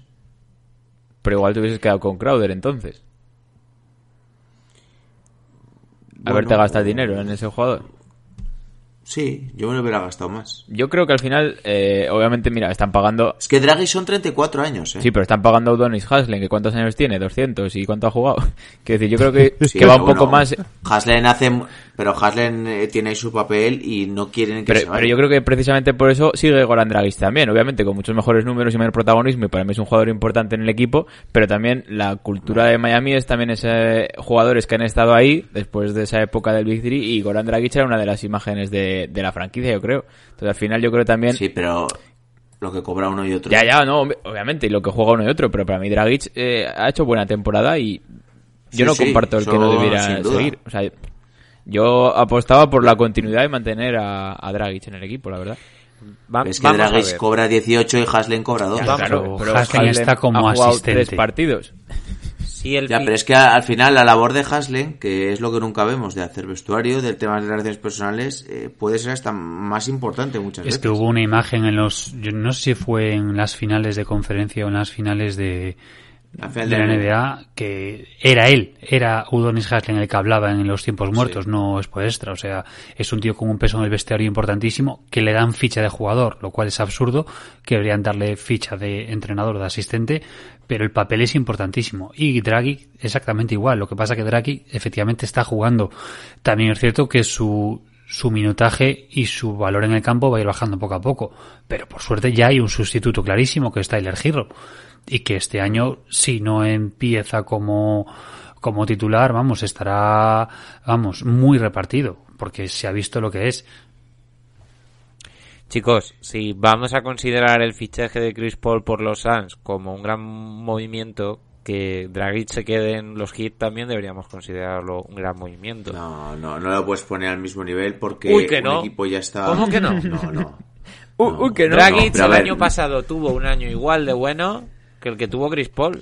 Pero igual te hubieses quedado con Crowder entonces. Haberte Bueno, gastado dinero en ese jugador. Sí, yo me lo hubiera gastado más. Yo creo que al final, eh, obviamente, mira, están pagando. Es que Draghi son 34 años, ¿eh? Sí, pero están pagando a Udonis Haslem, que cuántos años tiene, 200, y cuánto ha jugado. Quiero decir, yo creo que, Sí, que va un poco más. Haslen hace, pero Haslen eh, tiene ahí su papel y no quieren que Pero, se vaya. pero yo creo que precisamente por eso sigue Goran Dragic también, obviamente con muchos mejores números y mayor protagonismo y para mí es un jugador importante en el equipo, pero también la cultura de Miami es también ese jugadores que han estado ahí después de esa época del Big Three y Goran Dragic era una de las imágenes de, de la franquicia, yo creo. Entonces al final yo creo también... Sí, pero lo que cobra uno y otro. Ya, ya, no, ob- obviamente, y lo que juega uno y otro, pero para mí Dragic eh, ha hecho buena temporada y yo Sí, no sí, comparto el que no debiera seguir. O sea, yo apostaba por la continuidad y mantener a, a Dragic en el equipo, la verdad. Va- Es que Dragic cobra 18 y Haslen cobra 2. Vamos claro, a ver. pero Haslem Harden está como ha jugado asistente. tres partidos. Si el Ya, pero es que al final la labor de Haslen, que es lo que nunca vemos, de hacer vestuario, del tema de relaciones personales, eh, puede ser hasta más importante muchas Es veces. que hubo una imagen en los, yo no sé si fue en las finales de conferencia o en las finales de, Final de la NBA que era él, era Udonis Haslem el que hablaba en los tiempos muertos, no es por extra. O sea, es un tío con un peso en el vestuario importantísimo que le dan ficha de jugador, lo cual es absurdo, que deberían darle ficha de entrenador, de asistente, pero el papel es importantísimo. Y Draghi exactamente igual. Lo que pasa que Draghi efectivamente está jugando. También es cierto que su su minutaje y su valor en el campo va a ir bajando poco a poco. Pero por suerte ya hay un sustituto clarísimo que es Tyler Hero. Y que este año, si no empieza como, como titular, vamos, estará, vamos, muy repartido. Porque se ha visto lo que es. Chicos, si vamos a considerar el fichaje de Chris Paul por los Suns como un gran movimiento, que Dragic se quede en los Heat también deberíamos considerarlo un gran movimiento. No, no, no lo puedes poner al mismo nivel porque Uy, que un no. equipo ya está... ¿Cómo que no? No, no. Uy, uy, que no. Dragic el ver. año pasado tuvo un año igual de bueno que el que tuvo Chris Paul.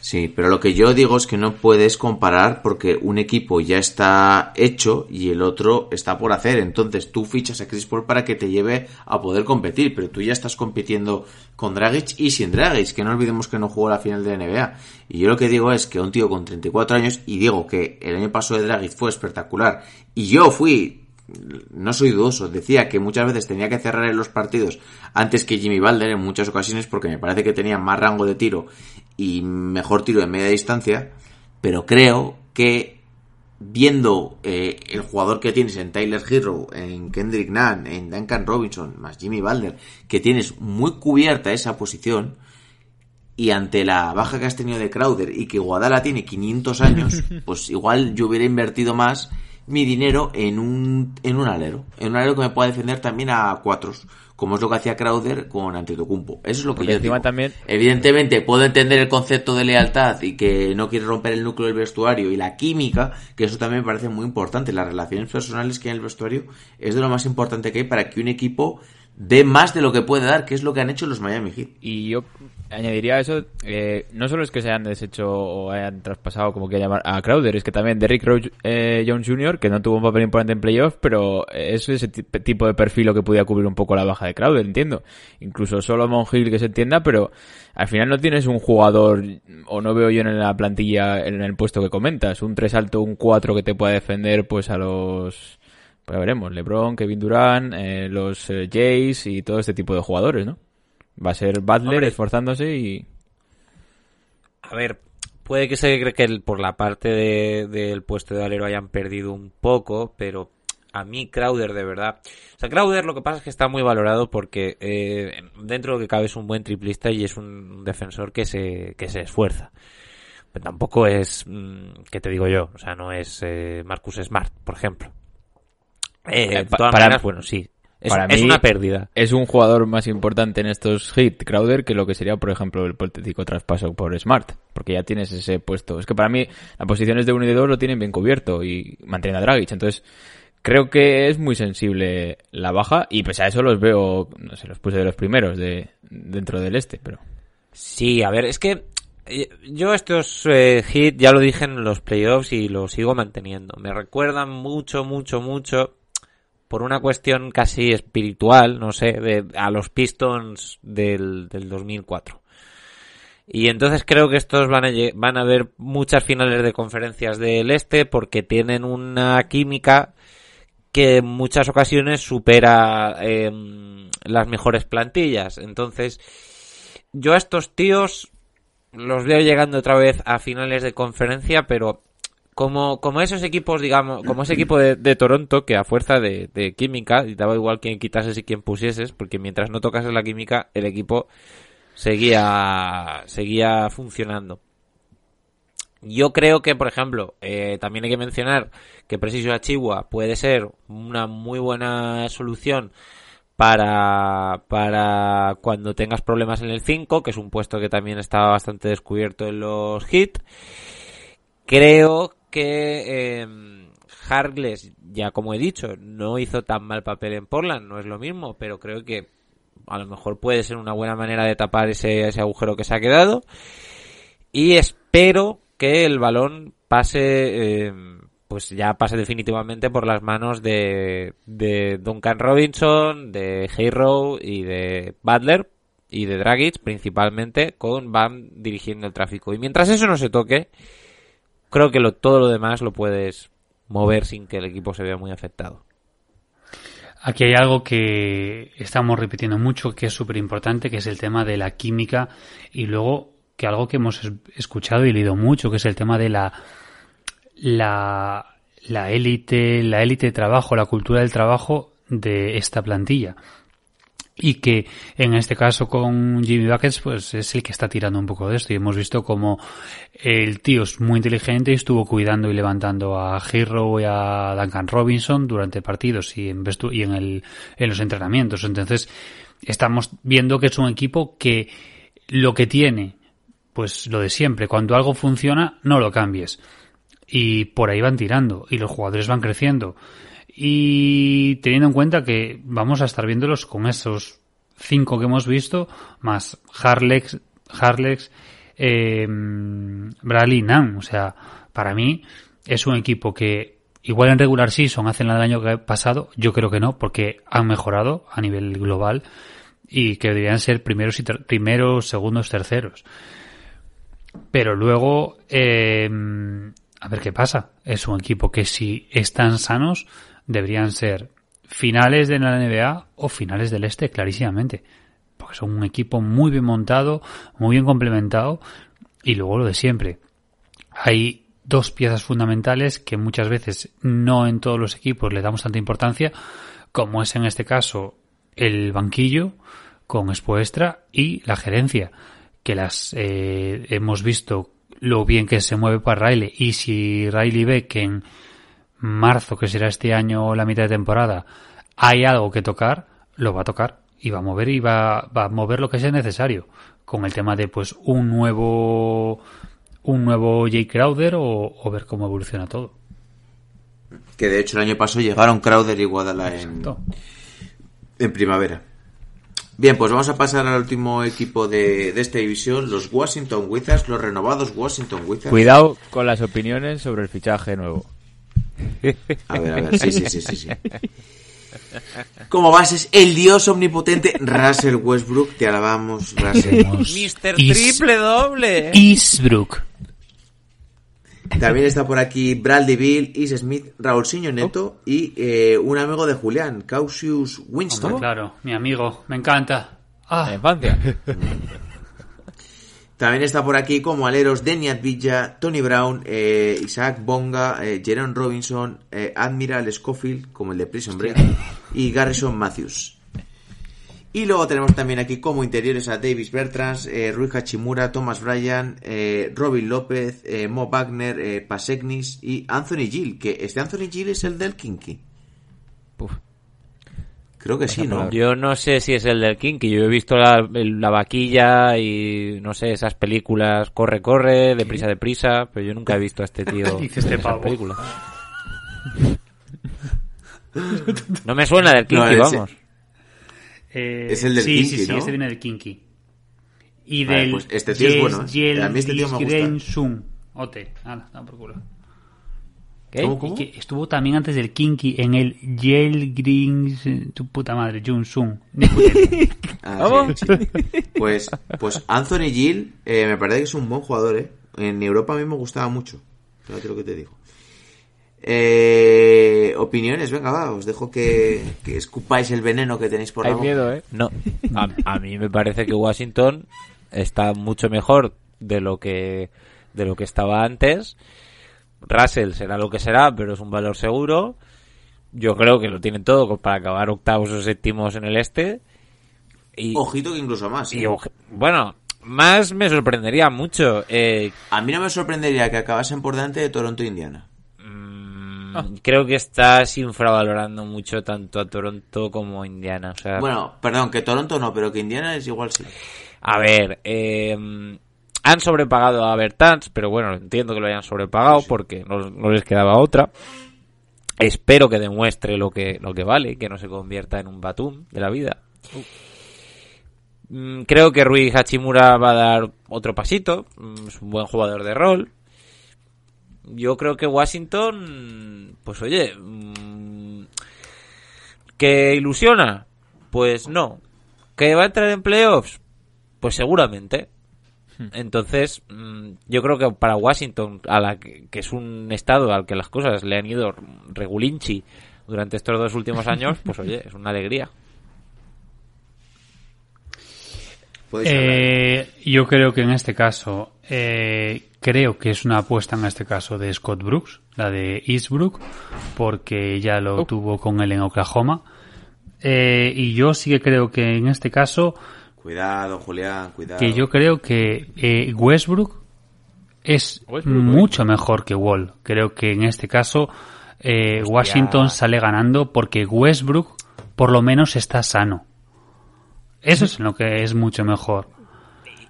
Sí, pero lo que yo digo es que no puedes comparar porque un equipo ya está hecho y el otro está por hacer. Entonces tú fichas a Chris Paul para que te lleve a poder competir, pero tú ya estás compitiendo con Dragic y sin Dragic, que no olvidemos que no jugó la final de la NBA. Y yo lo que digo es que un tío con 34 años, y digo que el año pasado de Dragic fue espectacular, y yo fui no soy dudoso, decía que muchas veces tenía que cerrar en los partidos antes que Jimmy Balder en muchas ocasiones porque me parece que tenía más rango de tiro y mejor tiro de media distancia, pero creo que viendo eh, el jugador que tienes en Tyler Hero, en Kendrick Nunn, en Duncan Robinson, más Jimmy Balder, que tienes muy cubierta esa posición, y ante la baja que has tenido de Crowder y que Guadala tiene 500 años, pues igual yo hubiera invertido más mi dinero en un, en un alero. En un alero que me pueda defender también a cuatros, como es lo que hacía Crowder con Antetokounmpo. Eso es lo que Porque yo digo. también- Evidentemente puedo entender el concepto de lealtad y que no quiere romper el núcleo del vestuario y la química, que eso también me parece muy importante. Las relaciones personales que hay en el vestuario es de lo más importante que hay para que un equipo dé más de lo que puede dar, que es lo que han hecho los Miami Heat. Y yo añadiría eso, eh, no solo es que se hayan deshecho o hayan traspasado, como que llamar, a Crowder, es que también Derrick Rose eh, Jones Jr., que no tuvo un papel importante en playoffs, pero es ese ti- tipo de perfil lo que podía cubrir un poco la baja de Crowder, entiendo. Incluso Solomon Hill que se entienda, pero al final no tienes un jugador, o no veo yo en la plantilla, en el puesto que comentas, un 3 alto, un 4 que te pueda defender pues a los... Pues veremos, LeBron, Kevin Durant, eh, los eh, Jays y todo este tipo de jugadores, ¿no? Va a ser Butler Hombre. esforzándose y... A ver, puede que se cree que por la parte de- del puesto de alero hayan perdido un poco, pero a mí Crowder de verdad. O sea, Crowder lo que pasa es que está muy valorado porque eh, dentro de lo que cabe es un buen triplista y es un defensor que se, que se esfuerza. Pero tampoco es, mm, ¿qué te digo yo? O sea, no es eh, Marcus Smart, por ejemplo. Eh, Eh, de para- maneras, bueno, sí. Es, para es mí- una pérdida. Es un jugador más importante en estos hits, Crowder, que lo que sería, por ejemplo, el hipotético traspaso por Smart. Porque ya tienes ese puesto. Es que para mí, las posiciones de uno y de dos lo tienen bien cubierto y mantienen a Dragic. Entonces, creo que es muy sensible la baja y pese a eso los veo, no sé, los puse de los primeros de dentro del este, pero... Sí, a ver, es que eh, yo estos eh, hits ya lo dije en los playoffs y lo sigo manteniendo. Me recuerdan mucho, mucho, mucho por una cuestión casi espiritual, no sé, a los Pistons del, del 2004. Y entonces creo que estos van a, van a ver muchas finales de conferencias del este porque tienen una química que en muchas ocasiones supera em, las mejores plantillas. Entonces, yo a estos tíos los veo llegando otra vez a finales de conferencia, pero como, como esos equipos, digamos, como ese equipo de, Toronto, que a fuerza de, química, y daba igual quién quitases y quién pusieses, porque mientras no tocases la química, el equipo seguía, seguía funcionando. Yo creo que, por ejemplo, eh, también hay que mencionar que Preciso Chihuahua puede ser una muy buena solución para, para cuando tengas problemas en el 5, que es un puesto que también está bastante descubierto en los hits. Creo que eh, ya como he dicho, no hizo tan mal papel en Portland, no es lo mismo, pero creo que a lo mejor puede ser una buena manera de tapar ese, ese agujero que se ha quedado. Y espero que el balón pase, eh, pues ya pase definitivamente por las manos de, de Duncan Robinson, de Hero y de Butler y de Dragic principalmente con Bam dirigiendo el tráfico. Y mientras eso no se toque, creo que lo, todo lo demás lo puedes mover sin que el equipo se vea muy afectado. Aquí hay algo que estamos repitiendo mucho, que es súper importante, que es el tema de la química y luego que algo que hemos es- escuchado y leído mucho, que es el tema de la la la élite, la élite de trabajo, la cultura del trabajo de esta plantilla. Y que en este caso con Jimmy Buckets pues es el que está tirando un poco de esto y hemos visto como el tío es muy inteligente y estuvo cuidando y levantando a Hero y a Duncan Robinson durante partidos y en, y en, el, en los entrenamientos. Entonces estamos viendo que es un equipo que lo que tiene, pues lo de siempre, cuando algo funciona no lo cambies. Y por ahí van tirando y los jugadores van creciendo. Y teniendo en cuenta que vamos a estar viéndolos con esos cinco que hemos visto, más Harlex, Harlex, eh, y Nam. O sea, para mí es un equipo que igual en regular season hacen la del año pasado. Yo creo que no, porque han mejorado a nivel global y que deberían ser primeros y primeros, segundos, terceros. Pero luego, eh, a ver qué pasa. Es un equipo que si están sanos, deberían ser finales de la NBA o finales del Este, clarísimamente. Porque son un equipo muy bien montado, muy bien complementado y luego lo de siempre. Hay dos piezas fundamentales que muchas veces no en todos los equipos le damos tanta importancia, como es en este caso el banquillo con Expo Extra y la gerencia, que las eh, hemos visto lo bien que se mueve para Riley y si Riley ve que en marzo, que será este año la mitad de temporada, hay algo que tocar, lo va a tocar y va a mover y va, va a mover lo que sea necesario con el tema de pues un nuevo un nuevo Jay Crowder o, o ver cómo evoluciona todo. Que de hecho el año pasado llegaron Crowder y Guadalajara en, en primavera. Bien, pues vamos a pasar al último equipo de, de esta división, los Washington Wizards, los renovados Washington Wizards. Cuidado con las opiniones sobre el fichaje nuevo. A ver, a ver, sí, sí, sí, sí. sí. Como bases, el dios omnipotente Russell Westbrook. Te alabamos, Russell. Mr. Is- Triple Doble. Eastbrook. También está por aquí Bradley Bill, Is Smith, Raúlsinho Neto y eh, un amigo de Julián, Causius Winston. Hombre, claro, mi amigo, me encanta. La Ah, infancia. También está por aquí como aleros Deniat Villa, Tony Brown, eh, Isaac Bonga, eh, Jerome Robinson, eh, Admiral Schofield, como el de Prison Break, y Garrison Matthews. Y luego tenemos también aquí como interiores a Davis Bertrands, eh, Rui Hachimura, Thomas Bryan, eh, Robin López, Mo Wagner, Pasegnis y Anthony Gill, que este Anthony Gill es el del Kinky. Puf. Creo que sí, ¿no? Yo no sé si es el del Kinky. Yo he visto la, el- la vaquilla y no sé, esas películas Corre, corre, deprisa, deprisa. Pero yo nunca he visto a este tío este en pavo. películas. No me suena del No, Kinky, ese- vamos. eh, Es el del sí, Kinky, sí, sí, ¿no? este viene del Kinky. Y Vale, del pues este tío es bueno, ¿eh? A mí este tío me gusta. Yelgren Sun. Ote, ala, por culo. ¿Qué? ¿Cómo, Y cómo? que estuvo también antes del Kinky en el Yelgrin, tu puta madre, Jun Sun. Ni puta idea. Ah, sí, sí. Pues, pues Anthony Gill eh, me parece que es un buen jugador, ¿eh? En Europa a mí me gustaba mucho. Fíjate lo que te digo. Eh, opiniones, venga, va, os dejo que, que escupáis el veneno que tenéis por la Hay boca. miedo, ¿eh? No, a, a mí me parece que Washington está mucho mejor de lo que de lo que estaba antes. Russell será lo que será, pero es un valor seguro. Yo creo que lo tienen todo para acabar octavos o séptimos en el este. Y, Ojito que incluso más. y ¿eh? bueno, más me sorprendería mucho. Eh, A mí no me sorprendería que acabasen por delante de Toronto e Indiana. mm, Creo que estás infravalorando mucho tanto a Toronto como a Indiana. O sea, Bueno, perdón, que Toronto no, pero que Indiana es igual sí. A ver, eh, han sobrepagado a Bertans, pero bueno, entiendo que lo hayan sobrepagado porque no, no les quedaba otra. Espero que demuestre lo que, lo que vale, que no se convierta en un Batum de la vida. Mm, Creo que Rui Hachimura va a dar otro pasito. Mm, Es un buen jugador de rol. Yo creo que Washington, pues oye, mm, ¿que ilusiona? Pues no. ¿Que va a entrar en playoffs? Pues seguramente. Entonces, mm, yo creo que para Washington, a la que, que es un estado al que las cosas le han ido regulinchi durante estos dos últimos años, pues oye, es una alegría. Eh, yo creo que en este caso, eh, creo que es una apuesta en este caso de Scott Brooks, la de Eastbrook, porque ya lo tuvo con él en Oklahoma. Eh, y yo sí que creo que en este caso, Cuidado, Julián, cuidado. que yo creo que eh, Westbrook es Westbrook, mucho mejor que Wall. Creo que en este caso eh, Washington sale ganando porque Westbrook por lo menos está sano. Eso es lo que es mucho mejor.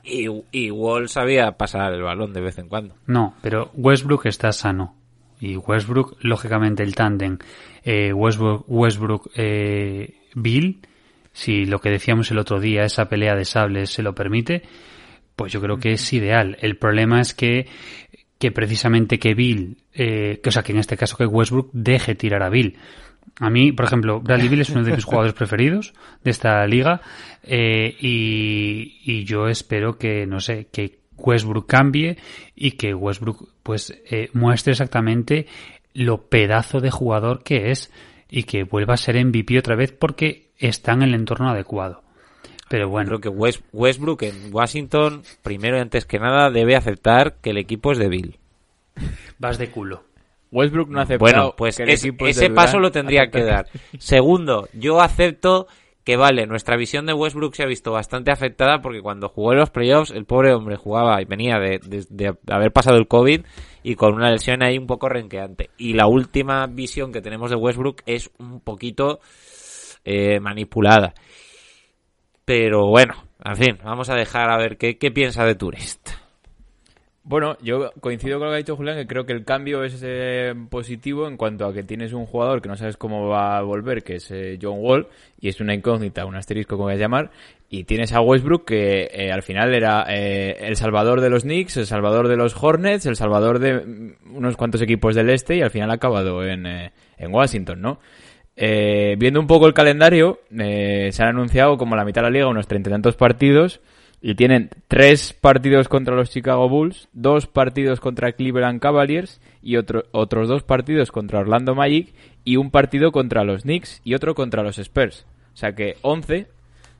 Y, y Wall sabía pasar el balón de vez en cuando. No, pero Westbrook está sano. Y Westbrook, lógicamente, el tándem eh, Westbrook, Westbrook eh, Bill, si lo que decíamos el otro día, esa pelea de sables se lo permite, pues yo creo que es ideal. El problema es que, que precisamente que Bill, eh, que, o sea, que en este caso que Westbrook deje tirar a Bill. A mí, por ejemplo, Bradley Bill es uno de mis jugadores preferidos de esta liga eh, y, y yo espero que, no sé, que Westbrook cambie y que Westbrook pues eh, muestre exactamente lo pedazo de jugador que es y que vuelva a ser MVP otra vez porque está en el entorno adecuado. Pero bueno, Creo que West- Westbrook en Washington, primero y antes que nada, debe aceptar que el equipo es de Bill. vas de culo. Westbrook no ha aceptado Bueno, pues que el es- equipo es ese paso Durant. lo tendría que dar. Segundo, yo acepto que vale, nuestra visión de Westbrook se ha visto bastante afectada porque cuando jugó en los playoffs, el pobre hombre jugaba y venía de, de- de haber pasado el COVID y con una lesión ahí un poco renqueante. Y la última visión que tenemos de Westbrook es un poquito eh, manipulada. Pero bueno, en fin, vamos a dejar a ver qué, qué piensa de Tourist. Bueno, yo coincido con lo que ha dicho Julián, que creo que el cambio es eh, positivo en cuanto a que tienes un jugador que no sabes cómo va a volver, que es eh, John Wall, y es una incógnita, un asterisco, como voy a llamar, y tienes a Westbrook, que eh, al final era eh, el salvador de los Knicks, el salvador de los Hornets, el salvador de mm, unos cuantos equipos del este, y al final ha acabado en, en Washington, ¿no? Eh, viendo un poco el calendario, eh, se han anunciado como la mitad de la liga, unos treinta y tantos partidos, y tienen tres partidos contra los Chicago Bulls, dos partidos contra Cleveland Cavaliers y otro- otros dos partidos contra Orlando Magic y un partido contra los Knicks y otro contra los Spurs. O sea que 11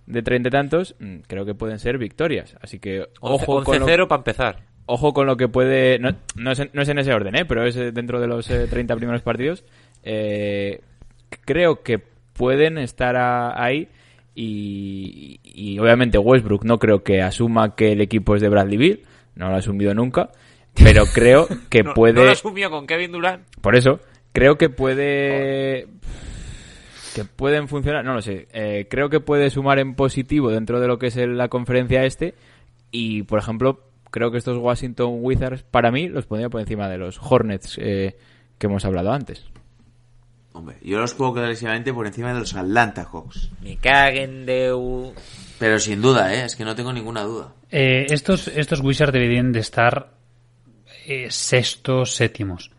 de treinta y tantos mm, creo que pueden ser victorias. Así que ojo con lo- 11-0 para empezar. ojo con lo que puede. No, no, es, en, no es en ese orden, ¿eh? pero es eh, dentro de los eh, 30 primeros partidos. Eh, creo que pueden estar a- ahí. Y, y obviamente Westbrook no creo que asuma que el equipo es de Bradley Bill. No lo ha asumido nunca. Pero creo que No, puede. no lo asumió con Kevin Durant. Por eso, creo que puede. Que pueden funcionar, no lo sé. Eh, creo que puede sumar en positivo dentro de lo que es la conferencia este. Y, por ejemplo, creo que estos Washington Wizards, para mí, los pondría por encima de los Hornets eh, que hemos hablado antes. Hombre, yo los pongo clarísimamente por encima de los Atlanta Hawks. Me caguen de... u- Pero sin duda, ¿eh? Es que no tengo ninguna duda. Eh, estos, estos Wizards deberían de estar eh, sextos, séptimos.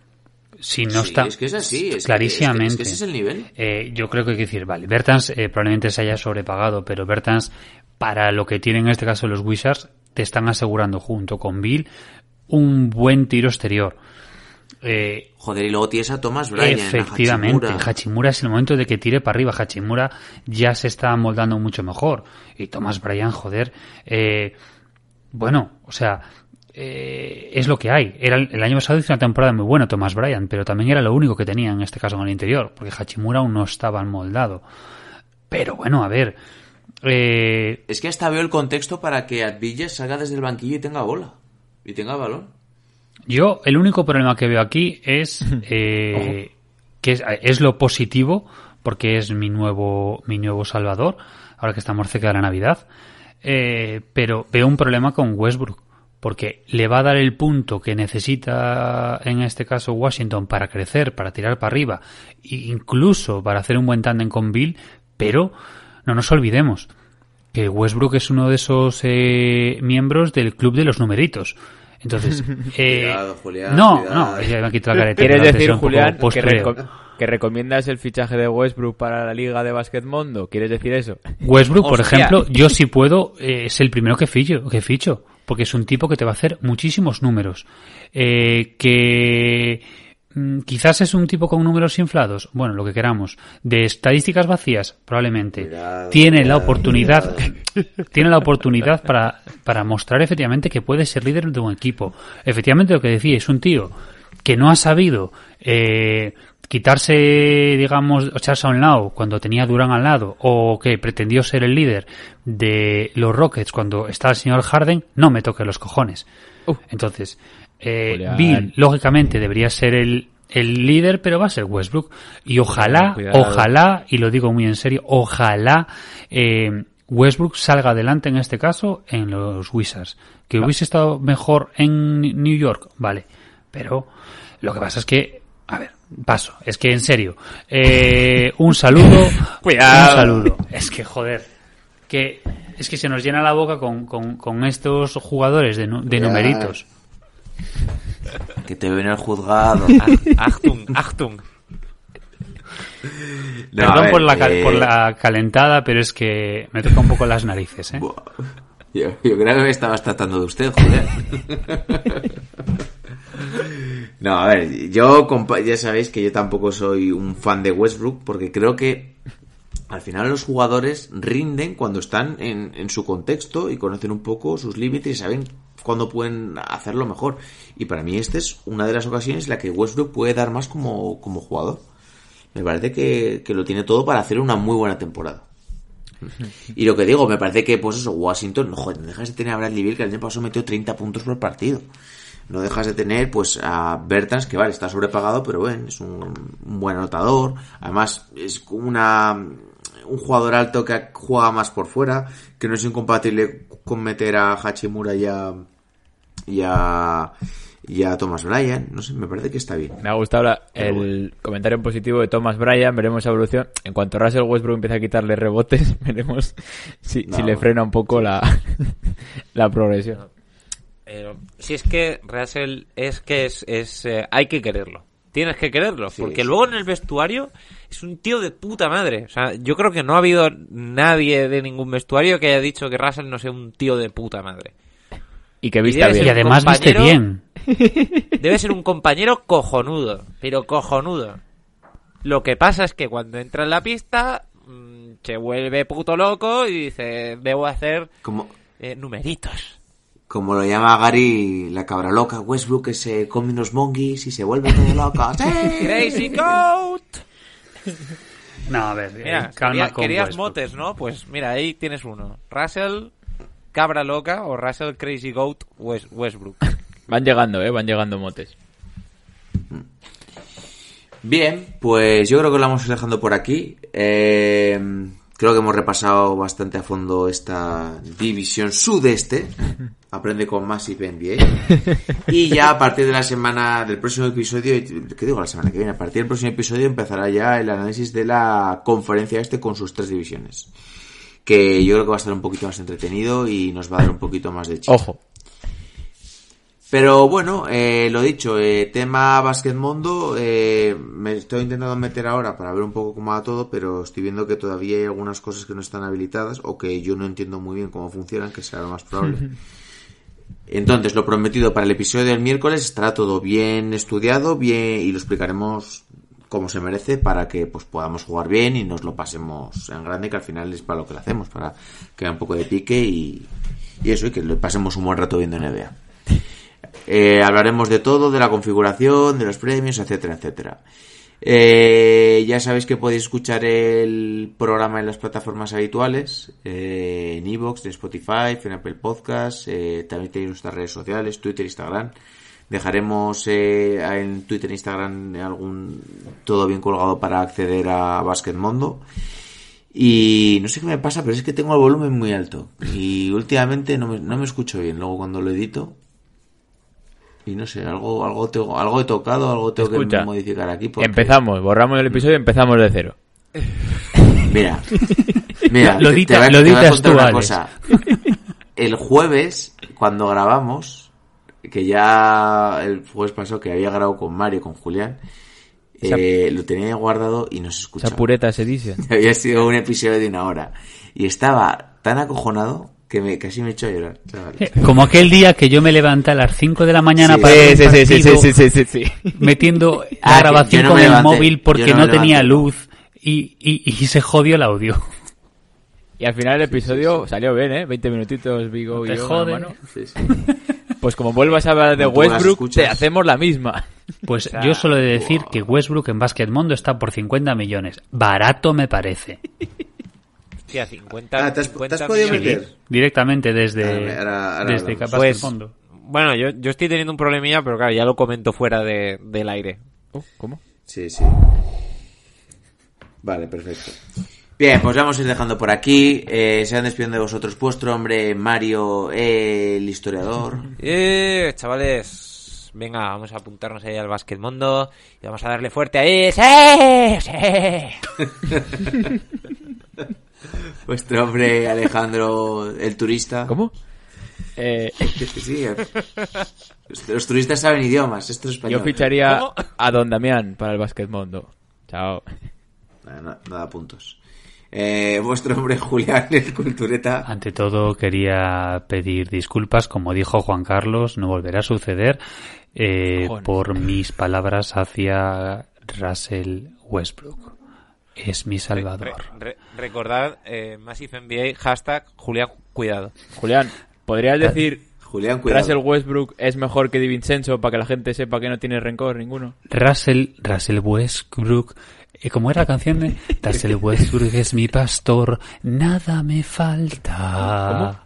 Si no Sí, está es que es así, es que- clarísimamente. es que- es que ese es el nivel. Eh, yo creo que hay que decir, vale, Bertans eh, probablemente se haya sobrepagado, pero Bertans, para lo que tienen en este caso los Wizards, te están asegurando junto con Bill un buen tiro exterior. Eh, Joder, y luego tienes a Thomas Bryan, a Efectivamente, Hachimura. Hachimura es el momento de que tire para arriba. Hachimura ya se está moldando mucho mejor. Y Thomas Bryan, joder, eh, bueno, o sea, eh, es lo que hay. Era el, el año pasado hizo una temporada muy buena Thomas Bryan, pero también era lo único que tenía en este caso en el interior, porque Hachimura aún no estaba moldado. Pero bueno, a ver, eh, Es que hasta veo el contexto para que Advilla salga desde el banquillo y tenga bola. Y tenga balón. Yo, el único problema que veo aquí es eh, que es, es lo positivo, porque es mi nuevo, mi nuevo Salvador, ahora que estamos cerca de la Navidad. Eh, pero veo un problema con Westbrook, porque le va a dar el punto que necesita, en este caso, Washington para crecer, para tirar para arriba, e incluso para hacer un buen tándem con Bill, pero no nos olvidemos que Westbrook es uno de esos eh, miembros del club de los numeritos. Entonces, eh, Cuidado, Julián, no, cuidado. no, ya me quito la careta. ¿Quieres decir, Julián, que, reco- que recomiendas el fichaje de Westbrook para la Liga de Basquetmundo? ¿Quieres decir eso? Westbrook, por ejemplo, yo si puedo, eh, es el primero que ficho, que ficho, porque es un tipo que te va a hacer muchísimos números. Eh, que quizás es un tipo con números inflados, bueno, lo que queramos. De estadísticas vacías, probablemente. Tiene la oportunidad, tiene la oportunidad para, para mostrar efectivamente que puede ser líder de un equipo. Efectivamente lo que decía, es un tío que no ha sabido eh, quitarse, digamos, echarse a un lado cuando tenía Durán al lado, o que pretendió ser el líder de los Rockets cuando está el señor Harden, no me toque los cojones. Entonces, eh. Bill, lógicamente, debería ser el, el líder, pero va a ser Westbrook. Y ojalá, Cuidado. ojalá, y lo digo muy en serio, ojalá eh, Westbrook salga adelante en este caso en los Wizards. Que hubiese estado mejor en New York, vale. Pero lo que pasa es que, a ver, paso. Es que en serio, eh, un saludo, Cuidado. un saludo. Es que joder, que es que se nos llena la boca con, con, con estos jugadores de, de numeritos. Que te en el juzgado. Achtung, Achtung. No, Perdón ver, por, la, cal- eh, por la calentada, pero es que me toca un poco las narices, ¿eh? Yo, yo creo que me estabas tratando de usted, joder. No, a ver, yo ya sabéis que yo tampoco soy un fan de Westbrook porque creo que al final los jugadores rinden cuando están en, en su contexto y conocen un poco sus límites y saben cuándo pueden hacerlo mejor. Y para mí esta es una de las ocasiones en la que Westbrook puede dar más como, como jugador. Me parece que, que lo tiene todo para hacer una muy buena temporada. Y lo que digo, me parece que, pues eso, Washington, no, joder, no dejas de tener a Bradley Bill, que el año pasado metió 30 puntos por partido. No dejas de tener, pues, a Bertans, que vale, está sobrepagado, pero bueno, es un, un buen anotador. Además, es una, un jugador alto que juega más por fuera, que no es incompatible con meter a Hachimura y a, y a, y a Thomas Bryan. No sé, me parece que está bien. Me ha gustado la- el comentario en positivo de Thomas Bryan. Veremos evolución. En cuanto Russell Westbrook empiece a quitarle rebotes, veremos si, No, si le frena un poco la, la progresión. Pero si es que Russell es que es, es eh, hay que quererlo. Tienes que quererlo, Sí, porque sí. luego en el vestuario es un tío de puta madre. O sea, yo creo que no ha habido nadie de ningún vestuario que haya dicho que Russell no sea un tío de puta madre. Y que vista bien. Y además viste bien. Debe ser un compañero cojonudo, pero cojonudo. Lo que pasa es que cuando entra en la pista mm, se vuelve puto loco y dice, debo hacer Como, eh, numeritos. como lo llama Gary, la cabra loca, Westbrook que se come unos monkeys y se vuelve todo loca. ¡Sí! Crazy Goat. No, a ver, Mira, eh, calma quería- con querías Westbrook. motes, ¿no? Pues mira, ahí tienes uno. Russell Cabra Loca o Russell Crazy Goat West- Westbrook. Van llegando, eh, van llegando motes. Bien, pues yo creo que lo vamos dejando por aquí. Eh, creo que hemos repasado bastante a fondo esta división sudeste. Aprende con Massive NBA. Y ya a partir de la semana del próximo episodio, ¿qué digo la semana que viene? A partir del próximo episodio empezará ya el análisis de la conferencia este con sus tres divisiones. Que yo creo que va a estar un poquito más entretenido y nos va a dar un poquito más de chicha. Ojo. Pero bueno, eh, lo dicho, eh, tema Basket Mundo, eh, me estoy intentando meter ahora para ver un poco cómo va todo, pero estoy viendo que todavía hay algunas cosas que no están habilitadas o que yo no entiendo muy bien cómo funcionan, que será lo más probable. Entonces, lo prometido para el episodio del miércoles estará todo bien estudiado, bien y lo explicaremos como se merece para que pues podamos jugar bien y nos lo pasemos en grande, que al final es para lo que lo hacemos, para que haya un poco de pique y, y eso, y que le pasemos un buen rato viendo NBA. Eh, hablaremos de todo, de la configuración, de los premios, etcétera, etcétera. Eh, ya sabéis que podéis escuchar el programa en las plataformas habituales, eh, en Evox, en Spotify, en Apple Podcast, eh, también tenéis nuestras redes sociales, Twitter, Instagram. Dejaremos eh, en Twitter e Instagram algún todo bien colgado para acceder a Basket Mundo. Y no sé qué me pasa, pero es que tengo el volumen muy alto. Y últimamente no me, no me escucho bien. Luego cuando lo edito. Y no sé, algo, algo, tengo, algo he tocado, algo tengo Escucha, que modificar aquí. porque- Empezamos, borramos el episodio y empezamos de cero. Mira, mira, Lo te- te dita- lo te voy a contar una cosa. El jueves, cuando grabamos, que ya el jueves pasó que había grabado con Mario, con Julián, Esa- eh, lo tenía guardado y no se Esa escuchaba. pureta se dice. Había sido un episodio de una hora. Y estaba tan acojonado que me casi me echó a llorar. chaval. Eh, Como aquel día que yo me levanté a las 5 de la mañana Sí, para ver Sí, sí, sí, sí, partido sí, sí, sí, sí. metiendo la Ah, grabación no con el móvil porque no no, tenía luz y, y, y se jodió el audio. Y al final el episodio salió bien, ¿eh? 20 minutitos, Vigo y Te yo. Pues como vuelvas a hablar de Westbrook, escuchas. te hacemos la misma. Pues yo solo he de decir que Westbrook en Basket Mundo está por 50 millones. Barato me parece. Hostia, 50, Ah, ¿te has, te 50 has podido millones. meter? Directamente desde, Ahora- ahora- ahora desde. Basket Pues, Mundo. bueno, yo, yo estoy teniendo un problemilla, pero claro, ya lo comento fuera de, del aire. Oh, ¿Cómo? Sí, sí. Vale, perfecto. Bien, pues vamos a ir dejando por aquí. Eh, se han despidiendo de vosotros vuestro hombre Mario, el historiador. Eh, chavales, venga, vamos a apuntarnos ahí al Basket Mundo y vamos a darle fuerte ahí. ¡Sí! ¡Sí! Vuestro hombre Alejandro, el turista. ¿Cómo? Eh, Sí, eh. los, turistas saben idiomas, esto es español. yo ficharía ¿Cómo? a Don Damián para el Basket Mundo. Chao. Nada, puntos. Eh, vuestro hombre Julián, el cultureta. Ante todo quería pedir disculpas, como dijo Juan Carlos, no volverá a suceder eh, por mis palabras hacia Russell Westbrook. Es mi salvador. Re- re- recordad, eh, Massive NBA, hashtag Julián, cuidado. Julián, ¿podrías decir Julián, cuidado. Russell Westbrook es mejor que Di Vincenzo para que la gente sepa que no tiene rencor ninguno? Russell, Russell Westbrook, eh, ¿cómo era la canción? Russell Westbrook es mi pastor, nada me falta.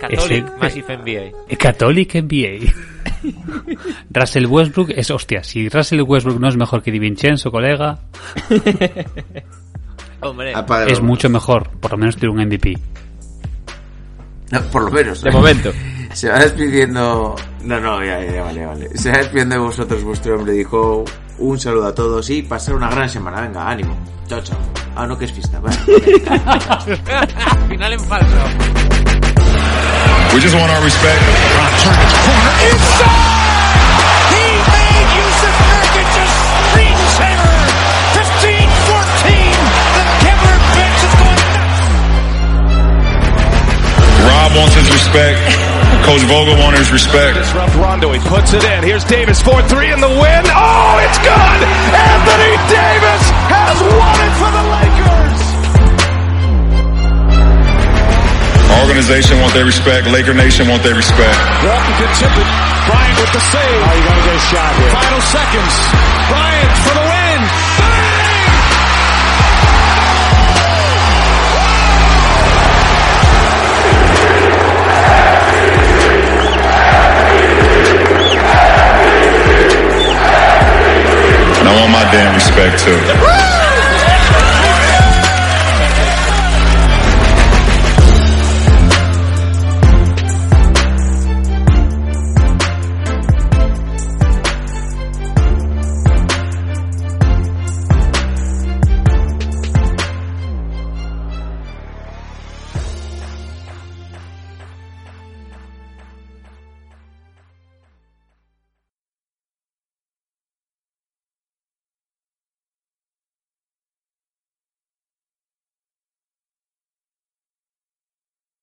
Catholic Ese- Massive NBA. Catholic NBA. Russell Westbrook es, hostia, si Russell Westbrook no es mejor que Di Vincenzo, colega, Hombre, es mucho mejor, por lo menos tiene un MVP. No, por lo menos. De momento. Se va despidiendo. No, no, ya, ya, vale, vale. Se va despidiendo de vosotros, vuestro hombre dijo. Un saludo a todos y pasar una gran semana. Venga, ánimo. Chao, chao. Ah, no, que es fiesta. Vale. Final en falso. We just want our respect. Inside, He made Yusuf Nurkic a screensaver. 15-14. The Kevlar bench is going nuts. Rob wants his respect. Coach Vogel wants his respect. Disrupt Rondo. He puts it in. Here's Davis 4-3 in the win. Oh, it's good. Anthony Davis has won it for the Lakers. Organization want their respect. Laker Nation want their respect. Walton can tip it. Bryant with the save. Oh, you gotta get a shot here. Final seconds. Bryant for the win. And I want my damn respect too.